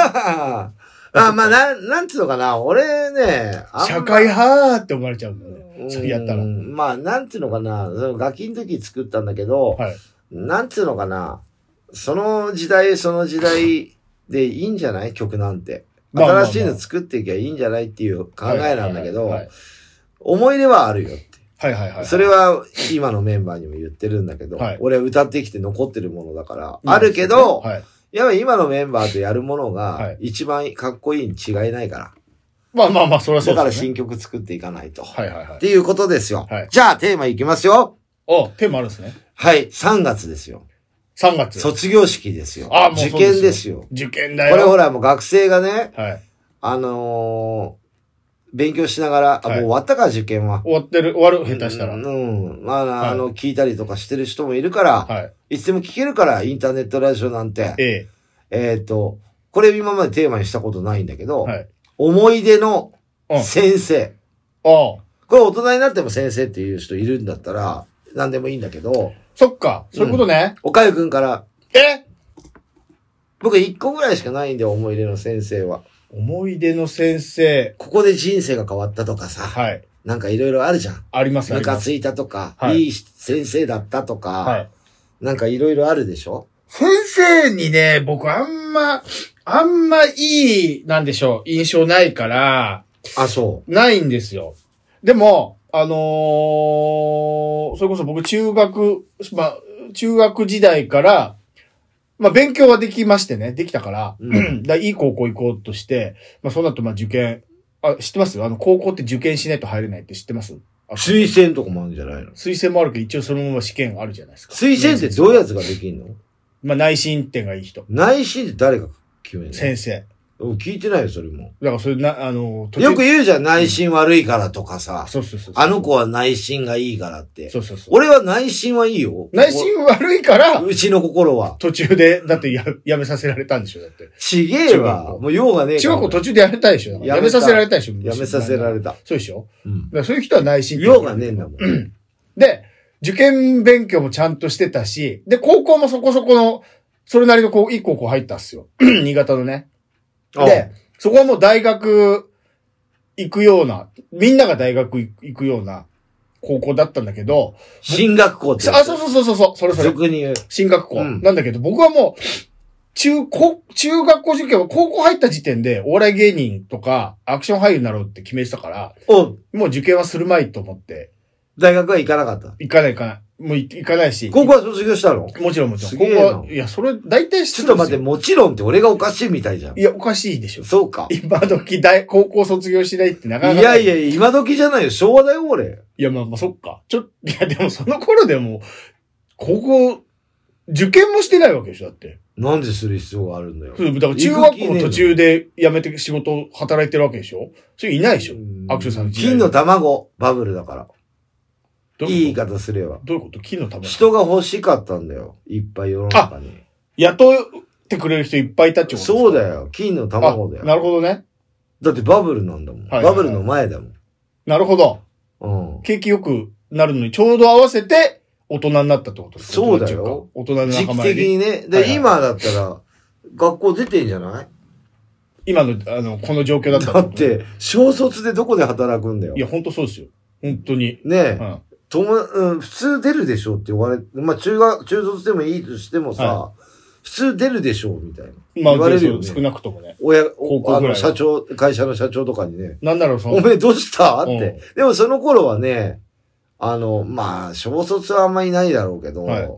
あ、まあ、なん、なんつうのかな。俺ね、あんま社会派って思われちゃうんだよね。それやったら。うんまあ、なんつうのかな。そのガキの時作ったんだけど、はい。なんつうのかな。その時代、その時代でいいんじゃない？曲なんて。新しいの作っていけばいいんじゃないっていう考えなんだけど、はい思い出はあるよって。はいはいはい。それは今のメンバーにも言ってるんだけど、はい俺は歌ってきて残ってるものだから、まあるけど、はい。やっぱり今のメンバーとやるものはいが一番かっこいいに違いないから。まあまあまあ、それはそだからうですね。新曲作っていかないと。はいはいはいっ。ていうことですよ。はいじゃあテーマいきますよ。お、テーマあるんですね。はい、3月ですよ。3月。卒業式ですよ。あもう受験ですよ。受験だよ。これほらもう学生がね、はい。あのー勉強しながら、あ、はいもう終わったか、受験は。終わってる、終わる、下手したら。うん、うんまあ、はいあの、聞いたりとかしてる人もいるから、はい。いつでも聞けるから、インターネットラジオなんて。ええ。えっ、と、これ今までテーマにしたことないんだけど、はい。思い出のうん先生。ああ。これ大人になっても先生っていう人いるんだったら、何でもいいんだけど、そっか。そういうことね。おかゆくんから、え？僕一個ぐらいしかないんだよ、思い出の先生は。思い出の先生。ここで人生が変わったとかさ、はい。なんかいろいろあるじゃん。あります。ムカついたとか、はいいい先生だったとか、はい。なんかいろいろあるでしょ？先生にね、僕あんま、あんまいい、なんでしょう、印象ないから、あ、そないんですよ。でも、あのーそれこそ僕中学、まあ、中学時代から、まあ勉強はできましてね、できたから、う だいい高校行こうとして、まあその後まあ受験、あ、知ってます？あの高校って受験しないと入れないって知ってます？推薦とかもあるんじゃないの？推薦もあるけど一応そのまま試験あるじゃないですか。推薦ってどういうやつができんの？まあ内申点がいい人。内心って誰が決めるの？先生。うん聞いてないよ、それも。だからそれな、あの、よく言うじゃん、内心悪いからとかさ。そうそうそう。あの子は内心がいいからって。そうそうそう。俺は内心はいいよ。内心悪いから、うちの心は。途中で、だってや、やめさせられたんでしょだって。ちげえわ。校もう用がねえ。中学校途中でやめたでしょやめさせられたでしょやめさせられた。そうでしょうん。だからそういう人は内心用がねえんだもん。で、受験勉強もちゃんとしてたし、で、高校もそこそこの、それなりのこう、いい高校入ったっすよ。新潟のね。で、そこはもう大学行くような、みんなが大学行くような高校だったんだけど、進学校って。あ、そうそうそうそうそれそれ。俗に言う。進学校。うんなんだけど、僕はもう、中、高、中学校受験は高校入った時点で、お笑い芸人とか、アクション俳優になろうって決めてたから、お、もう受験はするまいと思って、大学は行かなかった？行かない行かない。もう行行かないし。高校は卒業したの？もちろんもちろん。すげえな高校は、いや、それ、大体ちょっと待って、もちろんって俺がおかしいみたいじゃんい。や、おかしいでしょ。そうか。今時大、高校卒業しないってなかなか。いやいや、今時じゃないよ。昭和だよ、俺。いや、まあまあ、そっか。ちょ、いや、でもその頃でも、高校、受験もしてないわけでしょ、だって。なんでする必要があるんだよ。そうだから中学校の途中で辞めて仕事働いてるわけでしょそれいないでしょアクションさんの時代金の卵、バブルだから。いい言い方すれば。どういうこと？金のため人が欲しかったんだよ。いっぱい世の中に。雇ってくれる人いっぱいいたってことそうだよ。金の卵だあなよ。るほどね。だってバブルなんだもん。はいはいはいバブルの前だもん。なるほど。うん。景気良くなるのにちょうど合わせて大人になったってことですか？そうだよ大人の時期。的にね。はいで、はい今だったら、学校出てんじゃない？今の、あの、この状況だっただって、小卒でどこで働くんだよい。や、本当そうですよ。本当に。ねえ。うん。とも、うん、普通出るでしょって言われ、まあ中学、中卒でもいいとしてもさ、は普通出るでしょみたいな。まあ、言われるよね少なくともね。親、あの、社長、会社の社長とかにね、なんだろう、その、おめえどうした？っうんて。でもその頃はね、あの、まあ、小卒はあんまりいないだろうけど、はい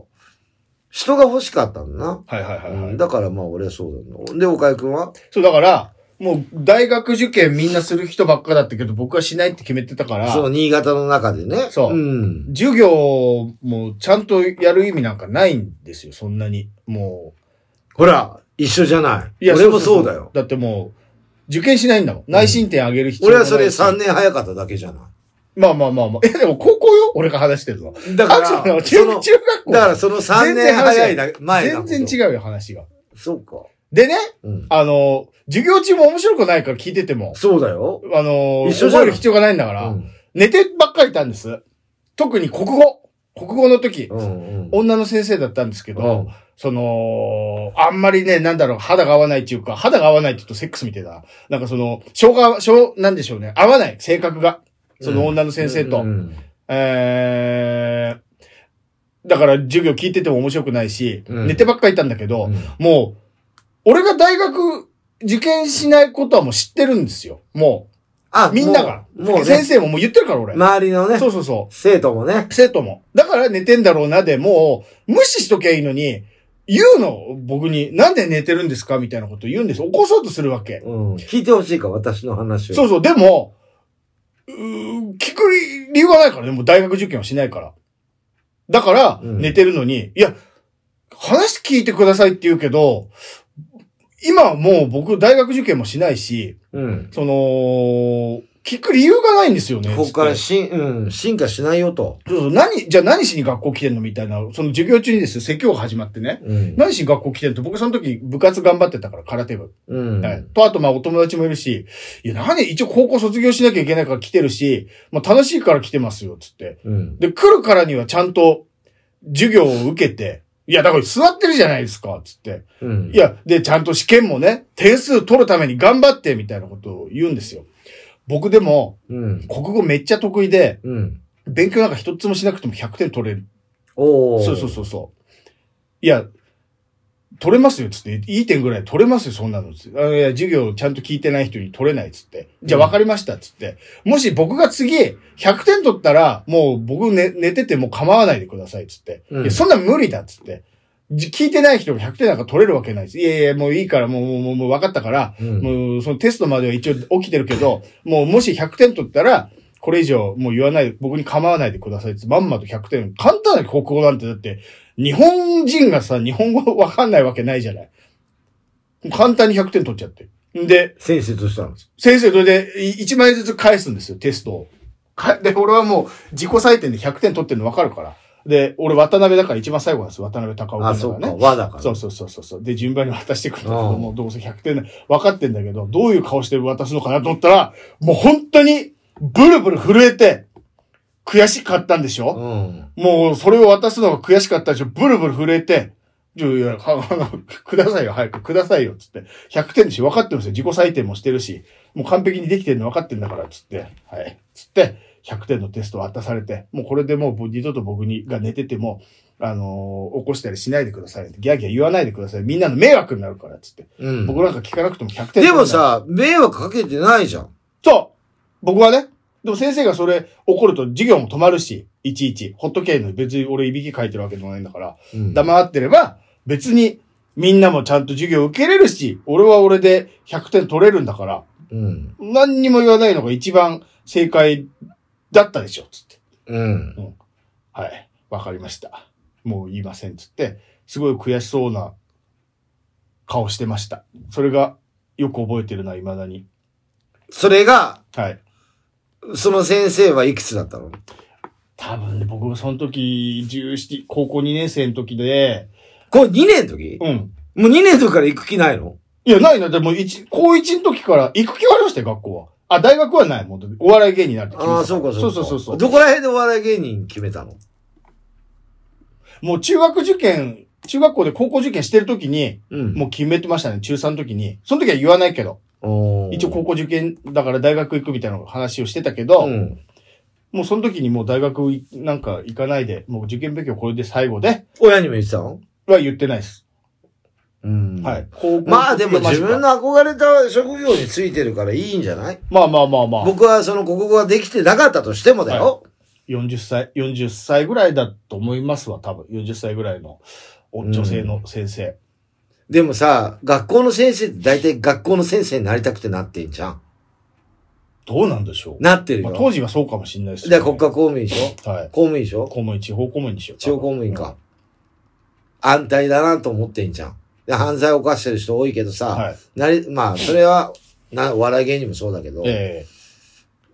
人が欲しかったんだな。はいはいはい、はいうんだからまあ俺はそうだな。で、岡井くんは？そう、だから、もう、大学受験みんなする人ばっかだったけど、僕はしないって決めてたから、そう、新潟の中でね。そううん。授業もちゃんとやる意味なんかないんですよ、そんなに。もほら、一緒じゃない。う。い俺もそうだよ。だってもう、受験しないんだもん。内申点上げる必要俺はそれもないし3年早かっただけじゃない。まあまあまあまあ。え、でも高校よ俺が話してるの。だから、中その、中学校。だからその3年早いだ前だ全然違うよ、話が。そうか。でね、うん。あの、授業中も面白くないから聞いてても、そうだよ。あの、一緒覚える必要がないんだから、うん。寝てばっかりいたんです。特に国語。国語の時、うんうん。女の先生だったんですけど、うんその、あんまりね、なんだろう、肌が合わないっていうか、肌が合わないって言うとセックスみたいな。なんかその、性が、性、なんでしょうね。合わない、性格が。その女の先生と。うんえー、だから授業聞いてても面白くないし、うん寝てばっかりいたんだけど、うんもう、俺が大学受験しないことはもう知ってるんですよ。もあう、みんなが。もうね先生ももう言ってるから俺。周りのねそ、うそうそ生徒もねう。。生徒も。だから寝てんだろうなで、もう、無視しときゃいいのに、言うの僕に、なんで寝てるんですかみたいなこと言うんです。起こそうとするわけ。うん。聞いてほしいか、私の話を。そうそう、でも、うー聞く理由がないからね、もう大学受験はしないから。だから、うん寝てるのに、いや、話聞いてくださいって言うけど、今はもう僕大学受験もしないし、うん。その、聞く理由がないんですよね。ここからしん、うん、進化しないよと。そうそう、何、じゃあ何しに学校来てんのみたいな、その授業中にですよ、説教が始まってね。うん。何しに学校来てんのって、僕その時部活頑張ってたから、空手部。うん。はい。と、あと、まあ、お友達もいるし、いや、何一応高校卒業しなきゃいけないから来てるし、まあ、楽しいから来てますよ、つって。うん。で、来るからにはちゃんと授業を受けて、いや、だから座ってるじゃないですか、つって。うん。いや、で、ちゃんと試験もね、点数取るために頑張って、みたいなことを言うんですよ。僕でも、うん。国語めっちゃ得意で、うん。勉強なんか一つもしなくても100点取れる。おーそうそうそうそう。いや、取れますよ、つって。いい点ぐらい取れますよ、そんなの。つってあいや、授業ちゃんと聞いてない人に取れない、つって。じゃあ分かりました、つって。もし僕が次、100点取ったら、もう僕寝寝てても構わないでください、つって。うんいや、そんな無理だ、つって。じ聞いてない人が100点なんか取れるわけないです。いやいや、もういいから、もう、もう、もうもう分かったから、うんもう、そのテストまでは一応起きてるけど、もうもし100点取ったら、これ以上もう言わない、僕に構わないでくださいって、まんまと100点。簡単な国語なんてだって、日本人がさ、日本語わかんないわけないじゃない。簡単に100点取っちゃって。んで、先生としたの？先生それで1枚ずつ返すんですよ、テストを。か で、俺はもう自己採点で100点取ってるの分かるから。で、俺渡辺だから一番最後なんですよ、渡辺隆夫あ、君だからね。そうか。和だから。そうそうそうそう。で、順番に渡してくるんだけど、うんもうどうせ100点だ分かってんだけど、どういう顔して渡すのかなと思ったら、もう本当に、ブルブル震えて、悔しかったんでしょ、うん。もう、それを渡すのが悔しかったでしょ？ブルブル震えて、じゃあいや、くださいよ、早く、くださいよ、つって。100点でしょ？分かってるんですよ。自己採点もしてるし、もう完璧にできてるの分かってんだから、つって。はい。つって、100点のテスト渡されて、もうこれでもう二度と僕にが寝てても、あのー起こしたりしないでください。ギャーギャー言わないでください。みんなの迷惑になるから、つって。うん。僕なんか聞かなくても100点でも、さ、迷惑かけてないじゃん。そう僕はね。でも先生がそれ怒ると授業も止まるし、いちいち。ほっとけんのに別に俺いびき書いてるわけでもないんだから。うん黙ってれば、別にみんなもちゃんと授業受けれるし、俺は俺で100点取れるんだから、うん。何にも言わないのが一番正解だったでしょ、つって。うん。はい。わかりました。もう言いません、つって、すごい悔しそうな顔してました。それがよく覚えてるな、未だに。それが、はい。その先生はいくつだったの？多分ね、僕もその時、17、高校2年生の時で、これ2年の時？うん。もう2年の時から行く気ないの？いや、ないな。でも、一、高1の時から行く気はありましたよ、学校は。あ、大学はない。もう、お笑い芸人になるって決めてたああ、そうか、そうか。そうそうそうそう。どこら辺でお笑い芸人決めたの？もう中学受験、中学校で高校受験してる時に、うん。もう決めてましたね、中3の時に。その時は言わないけど。おー一応高校受験だから大学行くみたいな話をしてたけど、うん。もうその時にもう大学いなんか行かないで、もう受験勉強これで最後で、親にも言ってたの？は言ってないです。うん。はい。。まあでも自分の。の憧れた職業についてるからいいんじゃない？まあまあまあまあ。僕はその国語ができてなかったとしてもだよ。40歳、40歳ぐらいだと思いますわ、多分。40歳ぐらいの女性の先生。でもさ、学校の先生って大体学校の先生になりたくてなってんじゃん。どうなんでしょう。なってるよ。まあ、当時はそうかもしれないですで、国家公務員でしょ？はい。公務員でしょ？公務員、地方公務員にしよう。地方公務員か。安泰だなと思ってんじゃん。で、犯罪を犯してる人多いけどさ、はい。なり、まあ、それは、な、お笑い芸人もそうだけど、え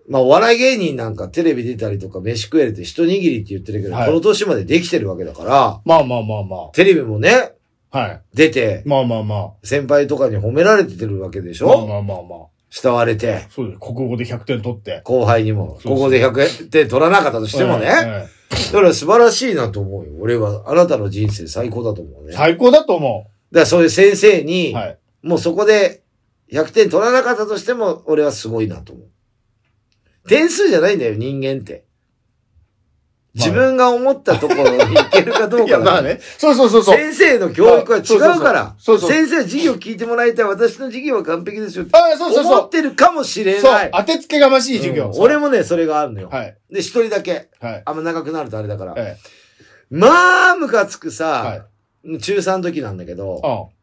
まあ、お笑い芸人なんかテレビ出たりとか飯食えるって一握りって言ってるけど、はいこの年までできてるわけだから、まあまあまあまテレビもね、あ。はい。出て、まあまあま先輩とかに褒められてるわけでしあ。まあょ、まあまあまあ。慕われて、そうです。国語で100点取って。後輩にも、そうそうここで100点取らなかったとしてもね、ええだから素晴らしいなと思うよ。俺は、あなたの人生最高だと思うね。だか最高だと思らそういう先生に、う。はい。もうそこで100点取らなかったとしても、俺はすごいなと思う。点数じゃないんだよ、人間って。自分が思ったところに行けるかどういや、かまあね。そうそうそうそう。先生の教育は違うから。そうそう先生は授業聞いてもらいたい。私の授業は完璧ですよ。ああ、そうそうそう。思ってるかもしれそうない。。当てつけがましい授業。俺もね、それがあるのよ。はい。で、一人だけ。はい。あんま長くなるとあれだから。ええ。まあ、ムカつくはさ、中3の時なんだけど、う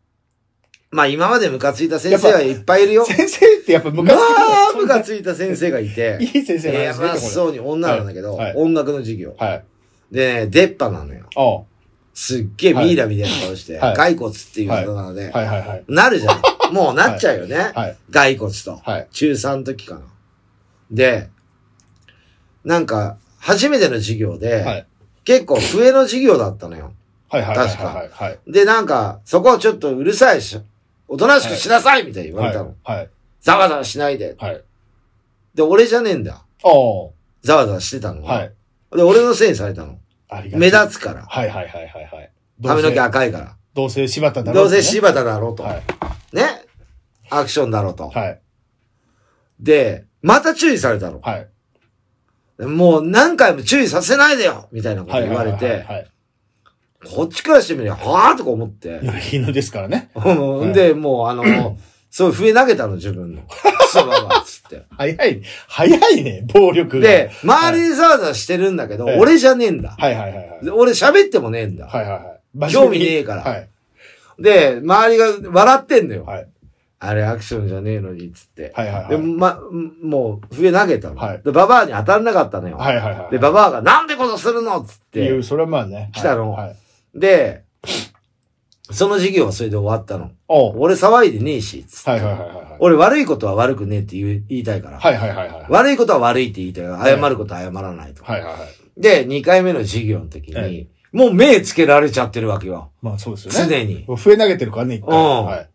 まあ今までムカついた先生はいっぱいいるよん。。先生ってやっぱムまカつあ、ムカく。ついた先生がいて、いい先生なんえですね。そうに女なんだけど、はいはい音楽の授業。はい。でね、出っ歯なのよ。あすっげえミイラみたいな顔して、はい骸骨っていうことなので、はいはいはい。なるじゃん。もうなっちゃうよね。はい。骸骨と。はい。中3の時かな。で、なんか、初めての授業で、はい結構笛の授業だったのよ。はいはいはい確かはいはい。で、なんか、そこをちょっとうるさいし、おとなしくしなさいみたいに言われたの。はい。ざわざわしないで。はい。で、俺じゃねえんだ。おざわざわしてたのは。はい。で、俺のせいにされたの。ありがとう。目立つから。はいはいはいはいはい。髪の毛赤いから。せどうせ柴田だろどうせね柴田だろうと。はい。ね？アクションだろうと。はい。で、また注意されたの。はい。もう何回も注意させないでよみたいなことはい。言われて、はい。こっちからしてみれば、はぁとか思って。犬ですからね。うんで、もうあの、そう、笛投げたの、自分の。クソババアつって。早い。早いね、暴力が。で、周りでざわざわしてるんだけど、はい俺じゃねえんだ。はいはいはい俺喋ってもねえんだ。はいはいはい。興味ねえからはい。で、周りが笑ってんのよ。はい。あれアクションじゃねえのに、つって。で、はいはいはい。ま、もう、笛投げたの。はいで、ババアに当たんなかったのよ。はいはいはい。で、ババアが、なんでことするのつってっていう、。それはまあね。来たのはい。はいで、その授業はそれで終わったの。俺騒いでねえし、つって。はいはいはいはいはい。俺悪いことは悪くねえって言いたいから。はいはいはいはい。悪いことは悪いって言いたいから、謝ることは謝らないと。はいはいはい。で、2回目の授業の時えに、もう目つけられちゃってるわけよ。まあそうですよね。常に。笛投げてるからね、一回。うんはい。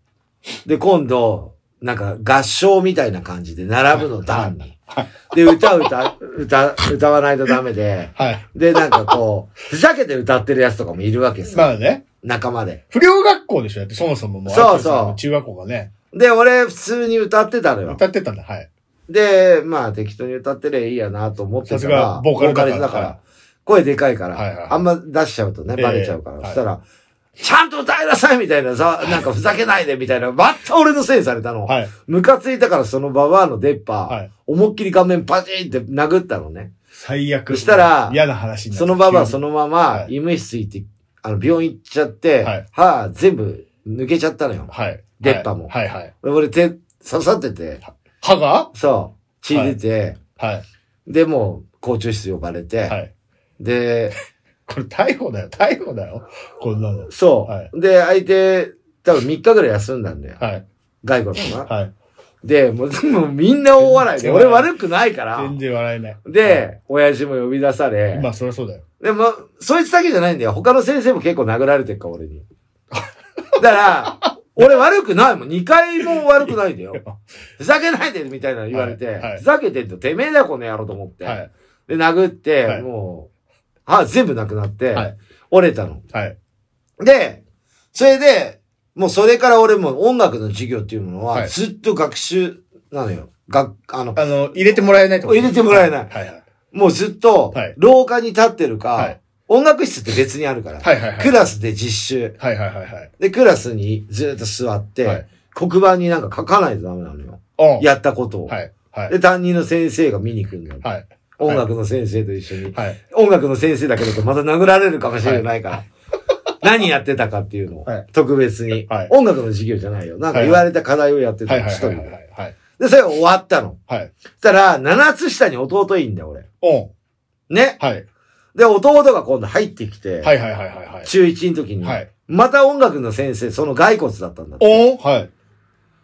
で、今度、なんか合唱みたいな感じで並ぶの段に。はい。で、歌歌、歌、歌わないとダメで、はい。で、なんかこう、ふざけて歌ってるやつとかもいるわけさ。まあね。仲間で。不良学校でしょだってそもそももう。そうそう中学校がね。で、俺普通に歌ってたのよ。歌ってたんだ。はい。で、まあ適当に歌ってりゃいいやなと思ってさすたらが、ボーカルだからリストだから、声でかいから、はいはいあんま出しちゃうとね、ええバレちゃうから、はいそしたら、ちゃんと歌いなさいみたいなさ、なんかふざけないでみたいな、また俺のせいにされたの。はい。ムカついたからそのババアの出っ歯、はい。思いっきり顔面パチンって殴ったのね。最悪。そしたら嫌な話そのババアそのままは、い医務室行って、あの、病院行っちゃって、はい歯全部抜けちゃったのよ。はい。出っ歯もはいはい。俺手刺さってて、歯が？そう、血出て、はい。で、もう、校長室呼ばれて、はい。で、これ逮捕だよ、逮捕だよ。こんなの。そう。はいで、相手、多分3日ぐらい休んだんだよ。はい。骸骨かな。はい。で、もう、もうみんな大笑いで、俺悪くないから全。然笑えない。で、親父も呼び出され、まあ、そりゃそうだよ。でも、そいつだけじゃないんだよ。他の先生も結構殴られてるから、俺に。だから、俺悪くないもん。2回も悪くないんだよ。ふざけないでみたいなの言われて、はいはいふざけてんとてめえだよ、この野郎と思って。はい。で、殴って、はいもう、歯全部なくなって、はい折れたの。はい。で、それで、もうそれから俺も音楽の授業っていうものははいずっと学習なのよ。学、あの、あの、入れてもらえないと？入れてもらえないはいはい。もうずっとはい、廊下に立ってるか、はい音楽室って別にあるから、はいはいはい。クラスで実習。はいはいはいはい。で、クラスにずっと座って、はい黒板になんか書かないとダメなのよ。おやったことを。はい。はい。で、担任の先生が見に来るんだよ。はい。音楽の先生と一緒に。はい。音楽の先生だけだとまた殴られるかもしれないから。何やってたかっていうのを、はい特別に、はい音楽の授業じゃないよ。なんか言われた課題をやってた一人で。はいはい。はい。で、それが終わったの。はい。そしたら、七つ下に弟いいんだよ、俺。おん。ね。はい。で、弟が今度入ってきて、はいはいはいはいはい。中1の時に、はい。また音楽の先生、その骸骨だったんだって。おんはい。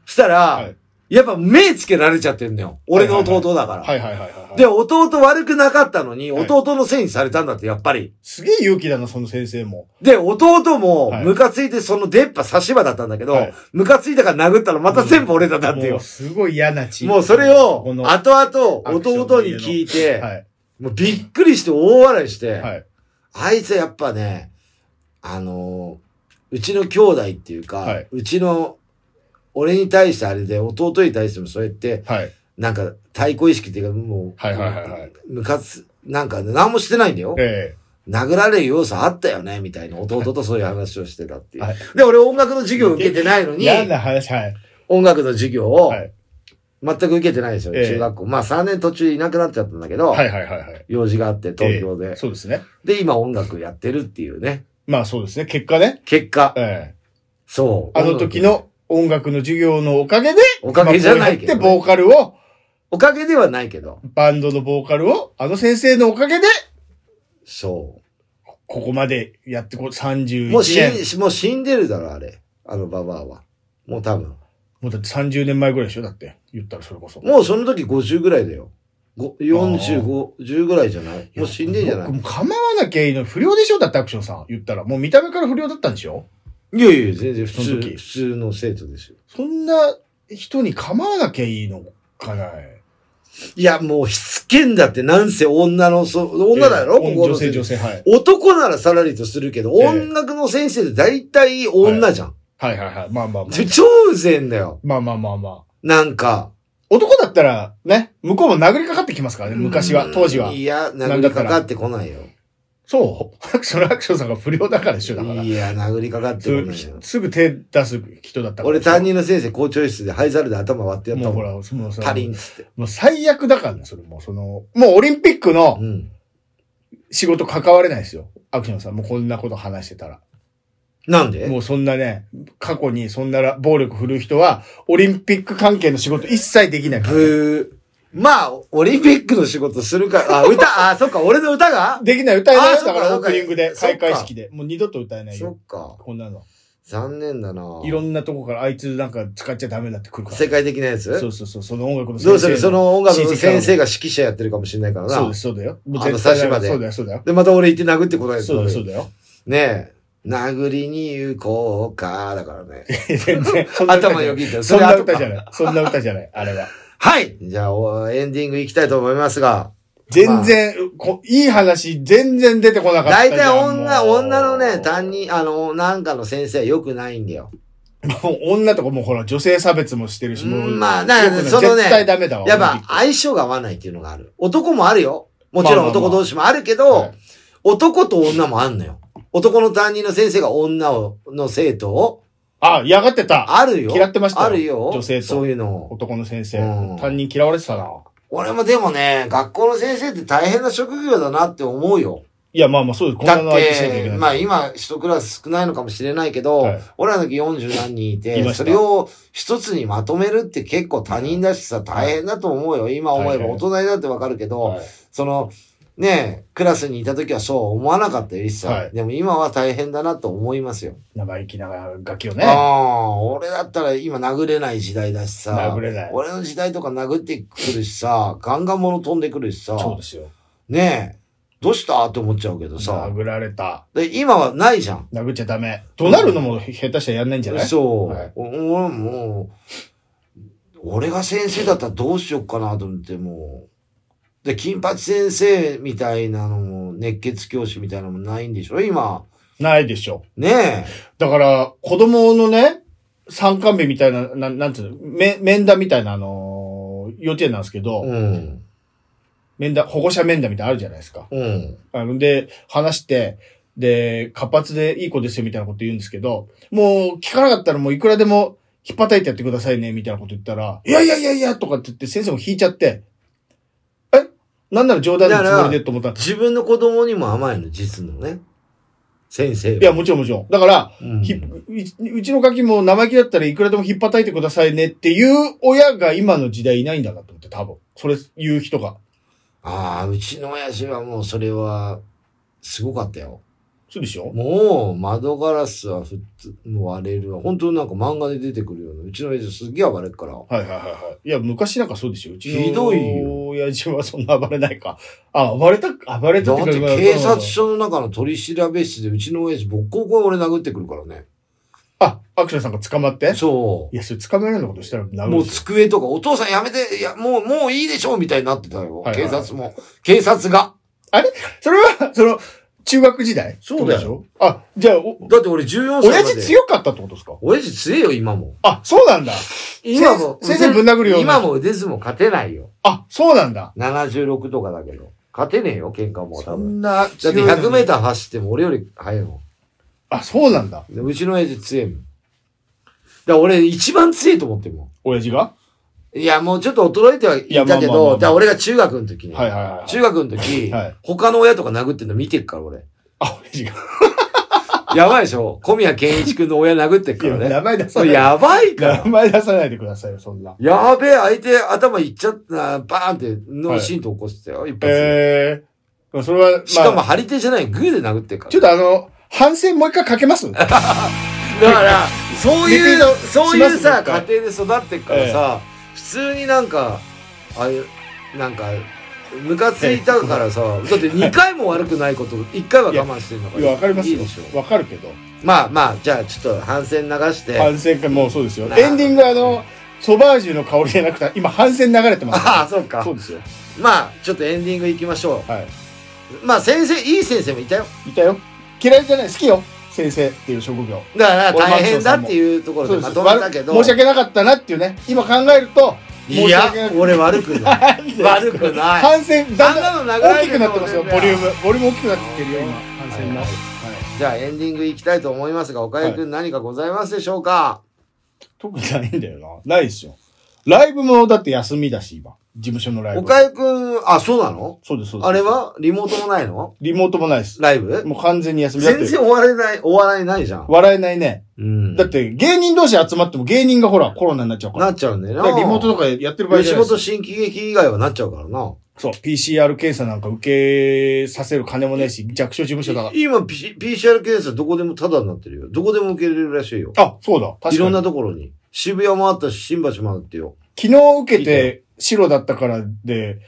したら、はいやっぱ目つけられちゃってんだよ。俺の弟だから。はいはいはいはい。で、、弟悪くなかったのに、はい弟のせいにされたんだって、やっぱり。すげえ勇気だな、その先生も。で、弟も、はいムカついて、その出っ歯差し歯だったんだけど、はいムカついたから殴ったらまた全部折れたんだってよもう。すごい嫌なチームもうそれをこ、の後々、弟に聞いて、はい。もうびっくりして大笑いして、はい。あいつはやっぱね、あのーうちの兄弟っていうか、はいうちの、俺に対してあれで、弟に対してもそうやって、はい。なんか、対抗意識っていうか、もう、はいはいはいはいムカつ、なんか、何もしてないんだよ。え殴られる要素あったよね、みたいな弟とそういう話をしてたっていう。はいで、俺音楽の授業受けてないのに、え嫌な話、はい。音楽の授業をはい。全く受けてないんですよ、ええ中学校。まあ3年途中いなくなっちゃったんだけど、はいはいはいはい。用事があって東京で、ええそうですね。で、今音楽やってるっていうね。まあそうですね。結果ね。結果、ええそう。あの時の音楽の授業のおかげで、おかげじゃないけどねボーカルを、おかげではないけど、バンドのボーカルを、あの先生のおかげで、そここまでやってこう、う。31もう死もう死んでるだろ、あれ。あのババアは。もう多分。もうだって30年前ぐらいでしょだって。言ったらそれこそ。もうその時50ぐらいだよ。ご45、10ぐらいじゃない？もう死んでんじゃない？もう構わなきゃいいのに不良でしょだってアクションさん。言ったら。もう見た目から不良だったんでしょ？いやいや、全然普の時普通の生徒ですよ。そんな人に構わなきゃいいのかないや、もうしつけんだって、なんせ女の、そ女だろ、ええここの女性女性、はい。男ならさらりとするけど、ええ音楽の先生って大体女じゃん。はいはいはい。まあまあまあ。超うぜえんだよ。まあまあまあまあ。なんか。男だったら、ね、向こうも殴りかかってきますからね、昔は、当時は。いや、殴りかかってこないよ。そう そのアクションさんが不良だからでしょ、だから。いや、殴りかかってすこないよ。すぐ手出す人だったから。俺担任の先生校長室で灰皿で頭割ってやったもん。もうほら、もうさ、パリンっつって。もう最悪だからね、それもうその、もうオリンピックのうん。仕事関われないですよ。アクションさん、もうこんなこと話してたら。なんで？もうそんなね、過去にそんな暴力振るう人は、オリンピック関係の仕事一切できないから。ブー。まあ、オリンピックの仕事するから、あ、歌、あ、そっか、俺の歌が？できない、歌えないよ。だからオープニングで、開会式で。もう二度と歌えないよそっ。か。こんなの。残念だないろんなとこからあいつなんか使っちゃダメだって来るから。世界的なやつ？そうそうそう、その音楽の先生どうする？その音楽の先生が。が指揮者やってるかもしれないからな。そうです、そうだよ。もうあの差し歯でそうだよ、そうだよ。で、また俺行って殴ってこないそうだよ、そうだ。だよ。ねえ。殴りに行こうか、だからね。全然。頭よぎった。そんな歌じゃない。そんな歌じゃない、あれは。はいじゃあ、おエンディング行きたいと思いますが。全然、こいい話、全然出てこなかった大。体女、女のね、担任、あの、なんかの先生は良くないんだよ。も う女とかもうほら、女性差別もしてるし、もう。まあないそのね絶対ダメだわ。やっぱ相性が合わないっていうのがある。男もあるよ。もちろん男同士もあるけど、はい男と女もあんのよ。男の担任の先生が女を、の生徒を、あ、嫌がってた。あるよ。嫌ってましたよあるよ。女性とそういうの。男の先生うん。担任嫌われてたな。俺もでもね、学校の先生って大変な職業だなって思うよ。いや、まあまあそうです。こんだっなの相手しなきゃいけて、ない。まあ今、一クラス少ないのかもしれないけど、はい俺らの時40何人いいて、ましたそれを一つにまとめるって結構他人だしさ、大変だと思うよ。今思えばはいはい大人になってわかるけど、はいその、ねえ、クラスにいた時はそう思わなかったよ、一切。はいでも今は大変だなと思いますよ。生意気なガキをあね。あ、俺だったら今殴れない時代だしさ。殴れない俺の時代とか殴ってくるしさ、ガンガン物飛んでくるしさ。そうですよ。ねえ、どうした？って思っちゃうけどさ。殴られた。で今はないじゃん。殴っちゃダメ。怒鳴るのも下手したらやんないんじゃない？そう。はいお俺もう、俺が先生だったらどうしようかなと思って、もう。で、金八先生みたいなのも、熱血教師みたいなのもないんでしょ？今。ないでしょ。ねだから、子供のね、参観日みたいな、なん、なんつうの、め、面談みたいな、あのー幼稚園なんですけえ。ど、うん。面談、保護者面談みたいなのあるじゃないですか。うん。あの、で、話して、で、活発でいい子ですよみたいなこと言うんですけど、もう聞かなかったらもういくらでも引っ叩いてやってくださいね、みたいなこと言ったら、いやいやいやいや、とかって言って先生も引いちゃって、えなんなら冗談のつもりでと思ったら自分の子供にも甘いの、実のね。先生は。いや、もちろんもちろん。だから、うんひううちのガキも生意気だったらいくらでも引っ叩いてくださいねっていう親が今の時代いないんだなと思って、多分。それ言う人が。ああ、うちの親父はもうそれは、すごかったよ。そうでしょ？もう、窓ガラスはふつもう割れるわ。本当になんか漫画で出てくるような。うちの親父すっげえ暴れるから。はいはいはいはい。いや、昔なんかそうですよ。うちのひどいよ親父はそんな暴れないか。あ、暴れた、暴れただってって警察署の中の取り調べ室でうちの親父ボッコボコ俺殴ってくるからね。あ、アクションさんが捕まって？そいや、それ捕まえるようなことしたらう。もう殴る。机とか、お父さんやめて、いや、もう、もういいでしょ？みたいになってたよ。はいはい警察も。警察が。それは、その、中学時代？そうだよってことでしょ？あ、じゃあ、おだって俺14歳まで。親父強かったってことですか？親父強えよ、今も。あ、そうなんだ。今も。先生ぶん殴るような今も腕相撲勝てないよ。あ、そうなんだ。76とかだけど。勝てねえよ、喧嘩も多そ分。んなだって強いのに100メーター走っても俺より速いもあ、そうなんだ。ん。でうちの親父強いもん。だから俺一番強いと思ってるも親父が？ん。いや、もうちょっと衰えてはいたけど、あまあまあまあだから俺が中学の時に。はいはいはいはい中学の時、はい他の親とか殴ってんの見てっから俺。あ、親父が。やばいでしょ？小宮健一くんの親殴ってっいや、からね。名前出さそれない。やばいから名。前出さないでくださいよ、そんな。やべえ、相手頭いっちゃった、バーンって脳震盪起こしてたよ、一発で。ええそれは、まあ、しかも張り手じゃない、グーで殴ってっから。ちょっとあの、反省もう一回かけます？だから、そういうリピート、そういうさ、家庭で育ってっからさ、普通になんか、ああいう、なんか、ムカついたからさ、だって2回も悪くないこと、1回は我慢してんのかいや、わかりますよいいでしょ。。わかるけど。まあまあ、じゃあちょっと反省流して。反省会もうそうですよ。エンディングあの、ソバージュの香りじゃなくて、今反省流れてます。ああ、そうかそ。うですよ。まあ、ちょっとエンディング行きましょはい。う。まあ、先生、いい先生もいたよ。いたよ。嫌いじゃない、好きよ。先生っていう職業。だから、俺大変だっていうところでまとめたけど。わ申し訳なかったなっていうね。今考えると、いや俺悪くない。悪くない。反省、だんだん大きくなってますよ、ボリューム。ボリューム大きくなってるよ、今。反省になって。はいはい。じゃあエンディング行きたいと思いますが、岡井くん何かございますでしょうか、特にないんだよな。ないですよ。ライブもだって休みだし、今。事務所のライブ。岡井くん、あ、そうなの？そうです、そうです。あれは？リモートもないの？リモートもないです。ライブ？もう完全に休みだって全然終われない、終わらないじゃん。笑えないね。うん。だっ、て芸人同士集まっても芸人がほらコロナになっちゃうから。なっちゃうんだよな。だからリモートとかやってる場合じ吉ゃないです本新喜劇以外はなっちゃうからな。そう。PCR 検査なんか受けさせる金もねえし、弱小事務所だか今、P、PCR 検査どこでもタダになってるよ。どこでも受けれるらしいよ。ら。あ、そうだ。確かに。いろんなところに。渋谷もあったし、新橋もあってよ。昨日受けて白だったからで、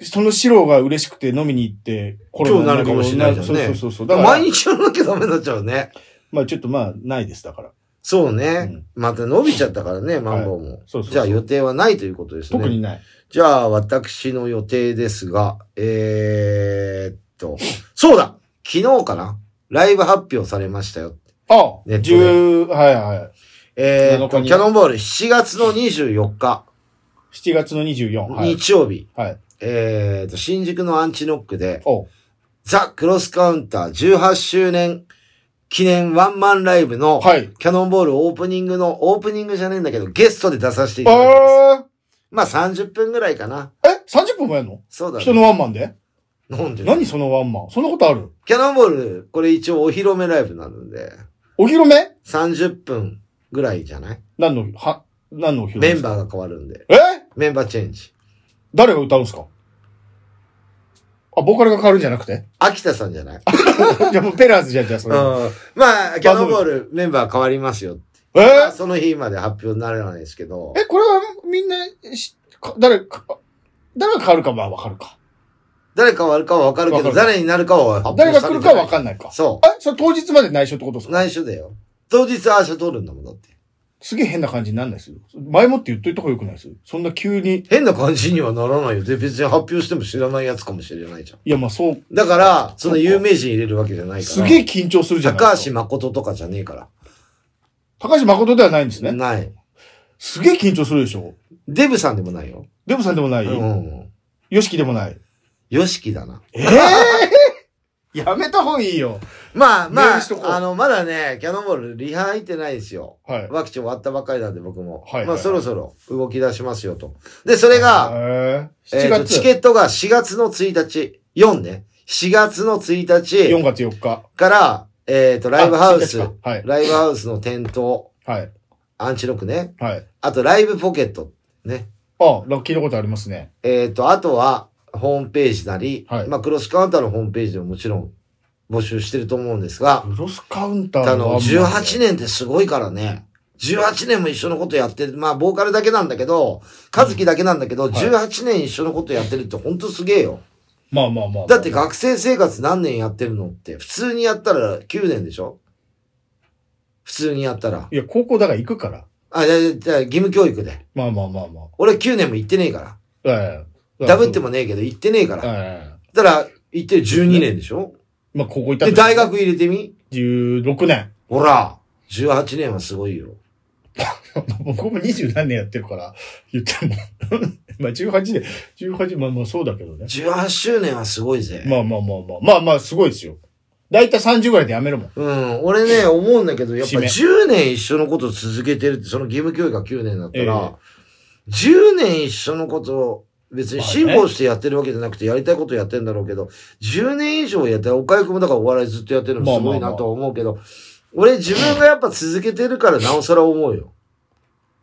その白が嬉しくて飲みに行って、コ今日なるかもしれないじゃんね。そうそうそうそう。だから、毎日やらなきゃダメになっちゃうね。まあちょっとまあ、ないです、だから。そうね。うんまた伸びちゃったからね、マンボウも。そうそうそうじゃあ予定はないということですね。特にない。じゃあ、私の予定ですが、えー、っと、そうだ昨日かなライブ発表されましたよ。あネットで十、はいはい。えー、っと、7日にキャノンボール7月の24日、7月の24。はい。日曜日、はい。えー、っと、新宿のアンチノックで、おザ・クロスカウンター18周年記念ワンマンライブの、はい。キャノンボールオープニングの、オープニングじゃねえんだけど、ゲストで出させていただきます。あまあ30分ぐらいかな。ーえ ?30 分もやんの？そうだね。人のワンマンで？なんで？何そのワンマン？そんなことある？キャノンボール、これ一応お披露目ライブなので、お披露目？30分ぐらいじゃない？何の、は、何のお披露目メンバー。ーが変わるんで。え？メンバーチェンジ。誰が歌うんすか？あ、ボーカルが変わるんじゃなくて？秋田さんじゃない？じゃあもうペラーズじゃん、じゃあそうんれ。。まあ、キャノンボールメンバー変わりますよ。え？まあその日まで発表にならないですけど。え、これはみんなし、か誰か、誰が変わるかはわかるか。誰変わるかはわかるけど、わかる誰になるかは発誰が来るかはわかんないか。そえ、それ当日まで内緒ってことですう。か？内緒だよ。当日アーシャ取るんだもん、だって。すげえ変な感じになんないですよ。前もって言っといた方がよくないですそんな急に。変な感じにはならないよ。で、別に発表しても知らないやつかもしれないじゃん。いや、まあそう、だから、その有名人入れるわけじゃないから。すげえ緊張するじゃない高。橋誠とかじゃねえから。高橋誠ではないんですね。ない。すげえ緊張するでしょ。デブさんでもないよ。デブさんでもない？うん。ヨシキでもない。ヨシキだな。ええやめた方がいいよ。まあまあメールしとこ、うあの、まだね、キャノンボールリハ入ってないですよ。はい。ワクチン終わったばっかりなんで僕も。はいはいまあそろそろ動き出しますよと。で、それが、へえ、7えーと月。チケットが4月の1日、4ね。4月の1 4日月4日。から、えっ、と、ライブハウスあ1日、かはい。ライブハウスの店頭、はい。アンチノックね。はい。あと、ライブポケット、ね。あ、ラッキーのことありますね。えっ、と、あとは、ホームページなり、はいまあ、クロスカウンターのホームページでももちろん募集してると思うんですが、クロスカウンターあの、18年。年ってすごいからね。18年も一緒のことやってる。まあ、ボーカルだけなんだけど、和樹だけなんだけど、はい18年一緒のことやってるってほんとすげえよ。まあまあまあ。だって学生生活何年やってるのって、普通にやったら9年でしょ？普通にやったら。いや、高校だから行くから。あ、じゃあじゃあ義務教育で。まあまあまあま俺9年も行ってねえから。あ。ええ。ダブってもねえけど行ってねえから。ええ。だから、行ってる12年でしょ？まあ、高校行ったで、ん大学入れてみ？16年。ほら、18年はすごいよ。僕も二十何年やってるから、言っても。まあ、18年、18、まあまあそうだけどね。18周年はすごいぜ。まあまあまあまあ。まあまあ、すごいですよ。だいたい30ぐらいで辞めるもん。うん、俺ね、思うんだけど、やっぱ締め10年一緒のことを続けてるって、その義務教育が9年だったら、え10年一緒のことを、別に辛抱してやってるわけじゃなくて、やりたいことやってんだろうけど、10年以上やって、岡井くんもだからお笑いずっとやってるのすごいなとは思うけど、俺自分がやっぱ続けてるからなおさら思うよ。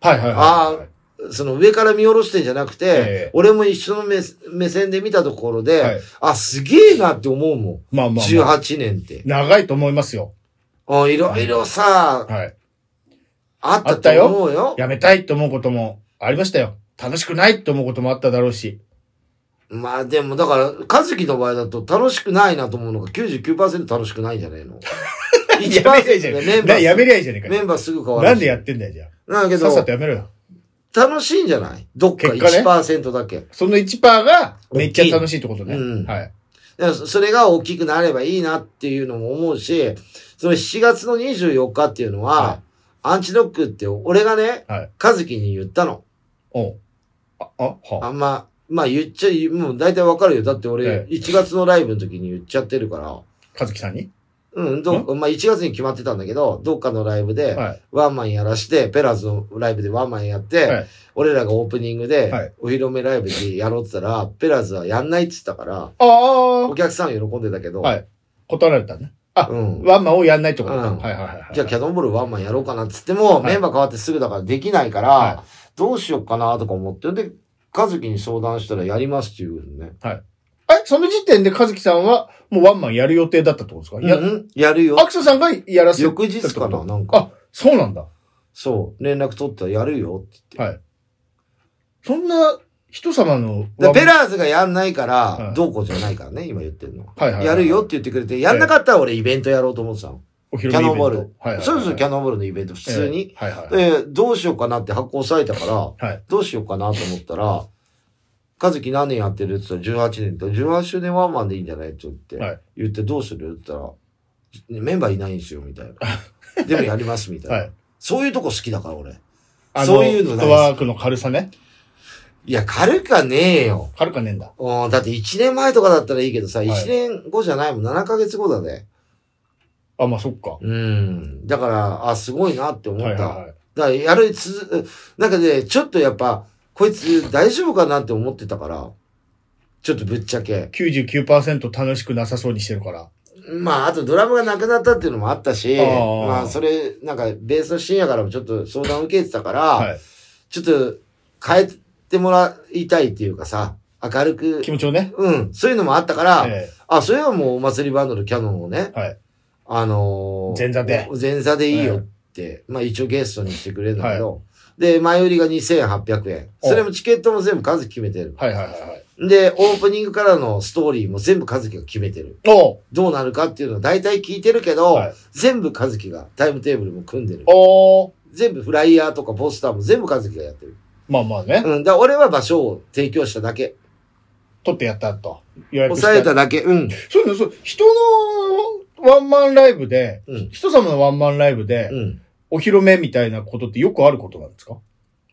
はいはいはい。あその上から見下ろしてんじゃなくて、ええ俺も一緒の目目線で見たところで、はいあ、すげえなって思うもん。まあまあ、まあ。18年って。長いと思いますよ。あいろいろさ、はい。あったと思うよ。辞めたいと思うこともありましたよ。楽しくないと思うこともあっただろうし。まあでも、だから、和樹の場合だと楽しくないなと思うのが99%楽しくないんじゃな いのやめりゃいいじゃねえか。やめりゃいいじゃねえかメンバーすぐ変わるし。なんでやってんだよ、じゃなんだけあ。さっさとど、やめろよ。楽しいんじゃない？どっか結果ね1%だけ。その1%がめっちゃ楽しいってことね。うんはい。それが大きくなればいいなっていうのも思うし、その7月の24日っていうのは、はいアンチノックって俺がね、はい。和樹に言ったの。おうあ、あ、はあんま、まあ言っちゃ、もう大体わかるよ。だって俺、え1月のライブの時に言っちゃってるから、かずきさんに？うん、どうまあ1月に決まってたんだけど、どっかのライブで、はい。ワンマンやらして、ペラーズのライブでワンマンやって、はい俺らがオープニングではい、お披露目ライブでやろうって言ったら、ペラーズはやんないって言ったから、ああお客さん喜んでたけど、はい。断られたね。あ、うんワンマンをやんないってことか。うんはいはいはいはい。じゃあキャノンボールワンマンやろうかなって言っても、はいメンバー変わってすぐだからできないから、はどうしようかなとか思って、で、和樹に相談したらやりますっていうね。え、その時点でかずきさんはもうワンマンやる予定だったってことですか？や、うん、やるよア。クセさんがやらせ翌日かな、なんか。あ、そうなんだ。そう、連絡取ったらやるよって言って。はい。そんな人様のでワンペラーズがやんないかはい、らどうこうじゃないからね、今言ってるのは。はいはいはいやるよって言ってくれて、やんなかったら俺イベントやろうと思ってたの。お披キ露目イベントャノンボール。はいはいはいそうそう、キャノンボールのイベント、普通に。ええはいはい。で、どうしようかなって発行されたから、はい。どうしようかなと思ったら、和樹何年やってるって言ったら18年って、18周年ワンマンでいいんじゃないって言って、はい言ってどうするって言ったら、メンバーいないんですよ、みたいな。でもやります、みたいな。はい。そういうとこ好きだから、俺。あのそういうのフットワークの軽さね。いや、軽かねえよ。軽かねえんだ。うん、だって1年前とかだったらいいけどさ、い1年後じゃないもん、7ヶ月後だね。あ、まあそっか。うん。だから、あ、すごいなって思った。はいはいはい。だから、やるつ、なんかね、ちょっとやっぱ、こいつ大丈夫かなって思ってたから、ちょっとぶっちゃけ。99%楽しくなさそうにしてるから。まあ、あとドラムがなくなったっていうのもあったし、あーまあ、それ、なんか、ベースの深夜からもちょっと相談受けてたから、はい。ちょっと変えてもらいたいっていうかさ、明るく気、持ちをね。うん、そういうのもあったから、えあ、それはもうお祭りバンドのキャノンをね、えはい。あのー前座で。前座でいいよって、まあ一応ゲストにしてくれるんだけど、で、前売りが2800円。おそれもチケットも全部数決めてる。はいはいはいはい。で、オープニングからのストーリーも全部和樹が決めてる。おどうなるかっていうのは大体聞いてるけど、はい全部和樹がタイムテーブルも組んでる。おー全部フライヤーとかポスターも全部和樹がやってる。まあまあね。うん。だ俺は場所を提供しただけ。取ってやったと。予約抑えただけ。うん。そうそう、人のワンマンライブで、うん。人様のワンマンライブで、うん。お披露目みたいなことってよくあることなんですか？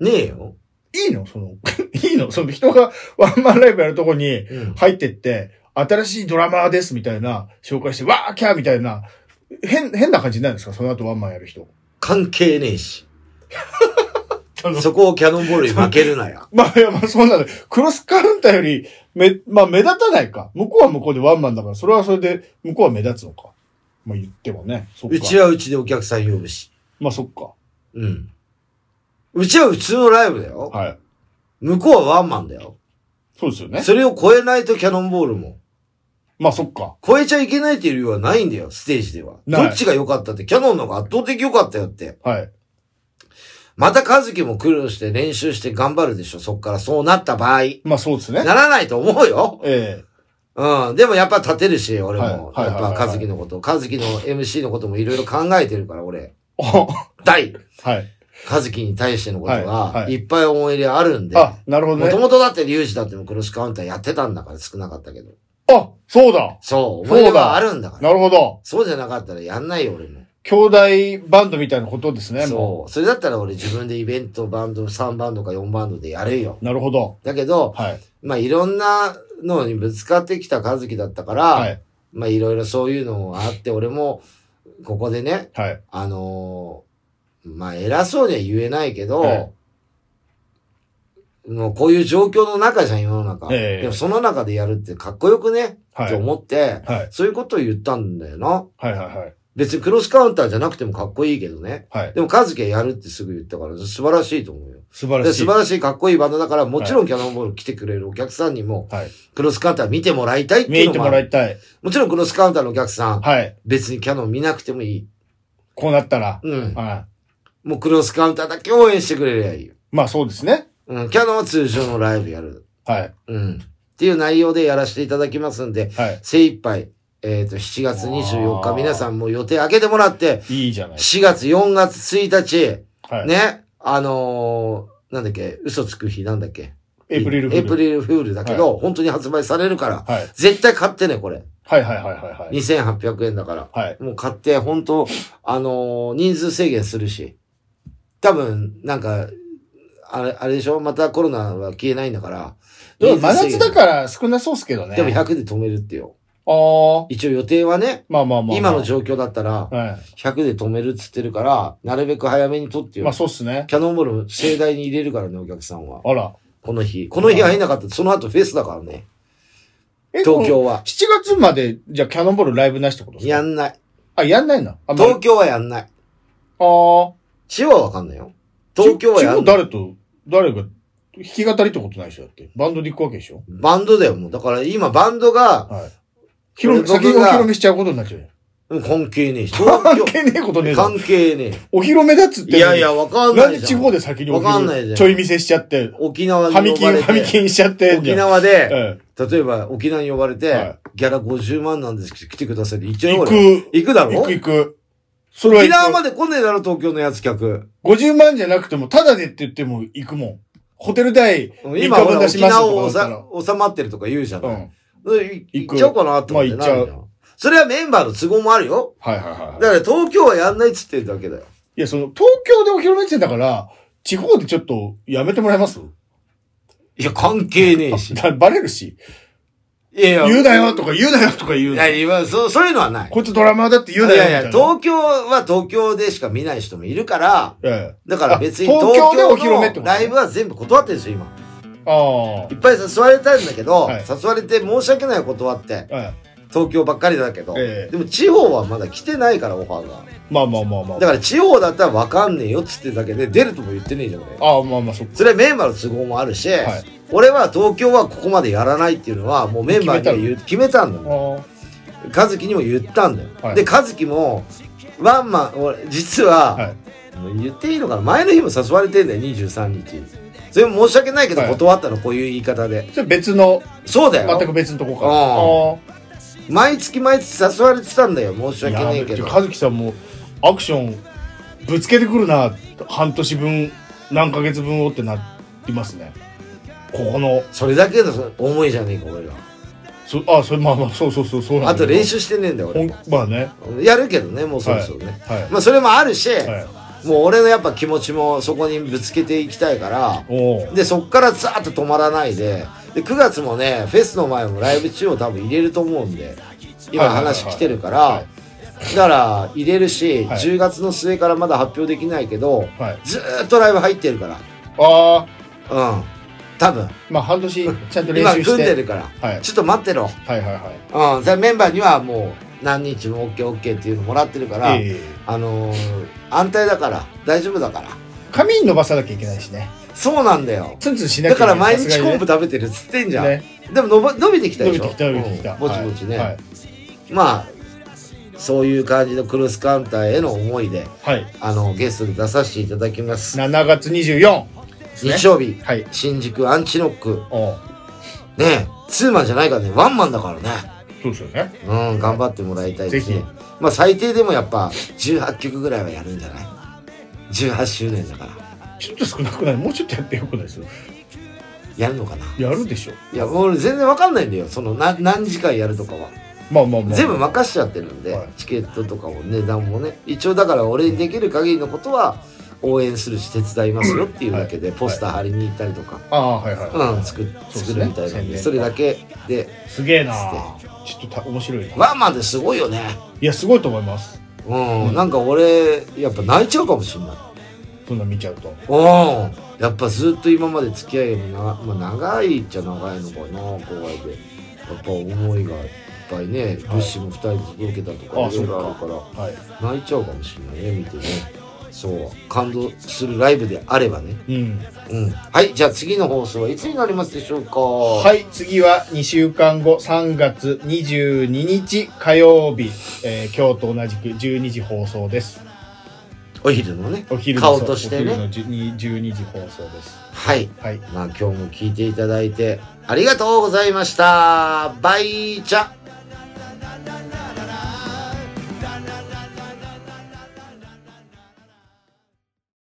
ねえよ。いいの？その、いいの？その人がワンマンライブやるとこにうん。入ってって、新しいドラマーですみたいな紹介して、わーキャーみたいな、変、変な感じになるんですか？その後ワンマンやる人。関係ねえし。あのそこをキャノンボールに負けるなよ。まあ、いや、まあ、そうなの。クロスカウンターより、め、まあ、目立たないか。向こうは向こうでワンマンだから、それはそれで、向こうは目立つのか。まあ、言ってもね。うちはうちでお客さん呼ぶし。まあ、そっか。うん。うちは普通のライブだよ。はい。向こうはワンマンだよ。そうですよね。それを超えないとキャノンボールも。まあ、そっか。超えちゃいけないっていう理由はないんだよ、ステージでは。どっちが良かったって、キャノンの方が圧倒的良かったよって。はい。また和樹も苦労して練習して頑張るでしょ、そっからそうなった場合。まあ、そうですね。ならないと思うよ。えうん。でもやっぱ立てるし、俺も。はいはいはいはいやっぱ和樹のこと。和樹の MC のこともいろいろ考えてるから、俺。えお大。はい。和樹に対してのことはいがは、いいっぱい思い入れあるんで。あ、なるほどもとね。もとだってリュウジだってもクロスカウンターやってたんだから少なかったけど。あ、そうだ。そう。思い出があるんだから。なるほど。そうじゃなかったらやんないよ、俺も。兄弟バンドみたいなことですね、もそう。それだったら俺自分でイベントバンド3バンドか4バンドでやるよ。う。なるほど。だけど、はい。まあいろんなのにぶつかってきた和樹だったから、はい。まあいろいろそういうのもあって、俺もここでね、はい。あのーまあ偉そうには言えないけど、はいもうこういう状況の中じゃん、世の中。ええでもその中でやるってかっこよくね、はい。と思って、はい。そういうことを言ったんだよな。はい。はい。はい。別にクロスカウンターじゃなくてもかっこいいけどね。はい。でも、カズキはやるってすぐ言ったから、素晴らしいと思うよ。で素晴らしい。素晴らしいかっこいいバンドだから、もちろんキャノンボール来てくれるお客さんにも、はい。クロスカウンター見てもらいたいって見ていうのもある。もらいたい。もちろんクロスカウンターのお客さん、はい。別にキャノン見なくてもいい。こうなったら。うん。はもうクロスカウンターだけ応援してくれりゃいいよ。い。まあそうですね。うん。キャノンは通常のライブやる。はい。うん。っていう内容でやらせていただきますんで、はい。精一杯、えっ、と、7月24日、皆さんもう予定開けてもらって、いいじゃない。4月、4月1日、はい。ね、あのーなんだっけ、嘘つく日なんだっけ？エイプリルフール。エイプリルフールだけど、本当に発売されるから、はい。絶対買ってね、これ。はいはいはいはいはい。2800円だから。はい。もう買って、本当あのー人数制限するし。多分、なんか、あれ、あれでしょ？またコロナは消えないんだから。でも真夏だら。から少なそうっすけどね。でも100で止めるってよ。ああ。一応予定はね、まあまあまあまあ。今の状況だったら、は100で止めるっつってるから、なるべく早めに取ってい。よ。まあそうっすね。キャノンボール盛大に入れるからね、お客さんは。あら。この日。この日入んなかったら、その後フェスだからね。え東。京は。7月まで、じゃあキャノンボールライブなしってことですか？やんない。あ、やんないの？あ、ま東京はやんない。ああ。千葉はわかんないよ。東京はやんない。誰と、誰が、弾き語りってことないでしょ？だって。バンドで行くわけでしょ？バンドだよ、もう。だから今バンドが、はい。広先にお披露目しちゃうことになっちゃうよ。うん関係ねえし。関係ねえことねえぞ。関係ねお披露目だっつって。え。いやいや、わかんななんいじゃん。で地方で先にお披露目？わかんないじゃんちょい見せしちゃって。沖縄にハミキン、呼ばれハミキて、ンしちゃって沖。縄で、え例えば沖縄に呼ばれて、はいギャラ50万なんですけど来てくださいって言っちえゃうよ、行俺。く。行くだろ？行く行く。それは。沖縄まで来ねえだろ、東京のやつ客。50万じゃなくても、ただでって言っても行くもん。ホテル代、今、沖縄を収収まってるとか言うじゃない。行っちゃおうかなと思ってまあ行っちゃうなるじゃんそれはメンバーの都合もあるよ。はいはいはいはい。だから東京はやんないっつってるだけだよ。いや、その、東京でお披露目してたから、地方でちょっとやめてもらえます？いや、関係ねえし。だ バレるし。いやいや、言うなよとか言うなよとか言うないや、いや、そう、そういうのはない。こいつドラマーだって言うなよいやいや、東京は東京でしか見ない人もいるから、ええだから別にあ東東京京でお披露目ってライブは全部断ってるんですよ、今。あいっぱい誘われたんだけど、はい。誘われて申し訳ない断って、あ。え東京ばっかりだけど、ええ。でも地方はまだ来てないから、オファーが。えまあまあまあまあ。だから地方だったらわかんねえよっつってるだけで、出るとも言ってねえじゃん、俺。ああ、まあまあ、そっか。それはメンバーの都合もあるし、はい。俺は東京はここまでやらないっていうのはもうメンバーに決めたんだよあ和樹にも言ったんだよ、はい。で和樹もワンマン俺実は、はい。言っていいのかな？前の日も誘われてんだよ23日。それも申し訳ないけどはい。断ったの、こういう言い方で。それ別のそうだよ。全く別のとこか。あ毎月毎月誘われてたんだよ申しあ訳ないけど。和樹さんもアクションぶつけてくるな半年分何ヶ月分をってなりますね。ここの。それだけの思いじゃねえか俺らそあそれまあまあそうそうそうそうなんあと練習してねえんだよ俺まあね。やるけどねもうそろそろね、はい。まあそれもあるし、はいもう俺のやっぱ気持ちもそこにぶつけていきたいからでそっからザーッと止まらないでで9月もねフェスの前もライブ中を多分入れると思うんで今話来てるから、はだから入れるし、はい。10月の末からまだ発表できないけどはい。ずーっとライブ入ってるかああらうん。多分。まあ半年ちゃんと練今習して。組んでるから。はい。ちょっと待ってろ。はいはいはい。うん、メンバーにはもう何日も OKOK っていうのもらってるから、ええ。あのー安泰だから大丈夫だから。髪に伸ばさなきゃいけないしね。そうなんだよ。ツンツンしなきゃだから毎日昆布食べてるっつってんじゃん、ね。でも伸ば伸びてきたでしょ？伸びてきた伸びてきた。うん。ぼちぼちね、はい。まあそういう感じのクロスカウンターへの思いではい。あのゲストで出させていただきます、7月24ですね。日曜日。はい。新宿アンチノック。おう。ねツーマンじゃないからね。ワンマンだからね。そうですよね。うん頑張ってもらいたいですぜねまあ最低でもやっぱ18曲ぐらいはやるんじゃない？18周年だから。ちょっと少なくない？もうちょっとやってよくないですやるのかな？やるでしょ。いや俺全然わかんないんだよ。そのな何時間やるとかは。まあまあまあ。全部任しちゃってるんで、はい。チケットとかも値段もね。一応だから俺にできる限りのことは応援するし手伝いますよっていうだけで、はい。ポスター貼りに行ったりとか、ああはいはい、うん作作るみたいなんでそれだけですげえなちょっとた面白いなワンマンってすごいよね。いやすごいと思います。うん、うん。なんか俺やっぱ泣いちゃうかもしんない。そんな見ちゃうと。うん。やっぱずっと今まで付き合いもな、まあ、長いっちゃ長いのかなこうやってやっぱ思いがいっぱいね物資も2人で届けたとかあいろいろあるから。はい。泣いちゃうかもしれないね見てねそう感動するライブであればね。うん。うん。はいじゃあ次の放送はいつになりますでしょうか？ははい次は2週間後3月22日火曜日、えー今日と同じく12時放送です。お昼のねお昼の顔としてね。お昼の12 12時放送です。はい。はい。まあ今日も聞いていただいてありがとうございました。バイチャ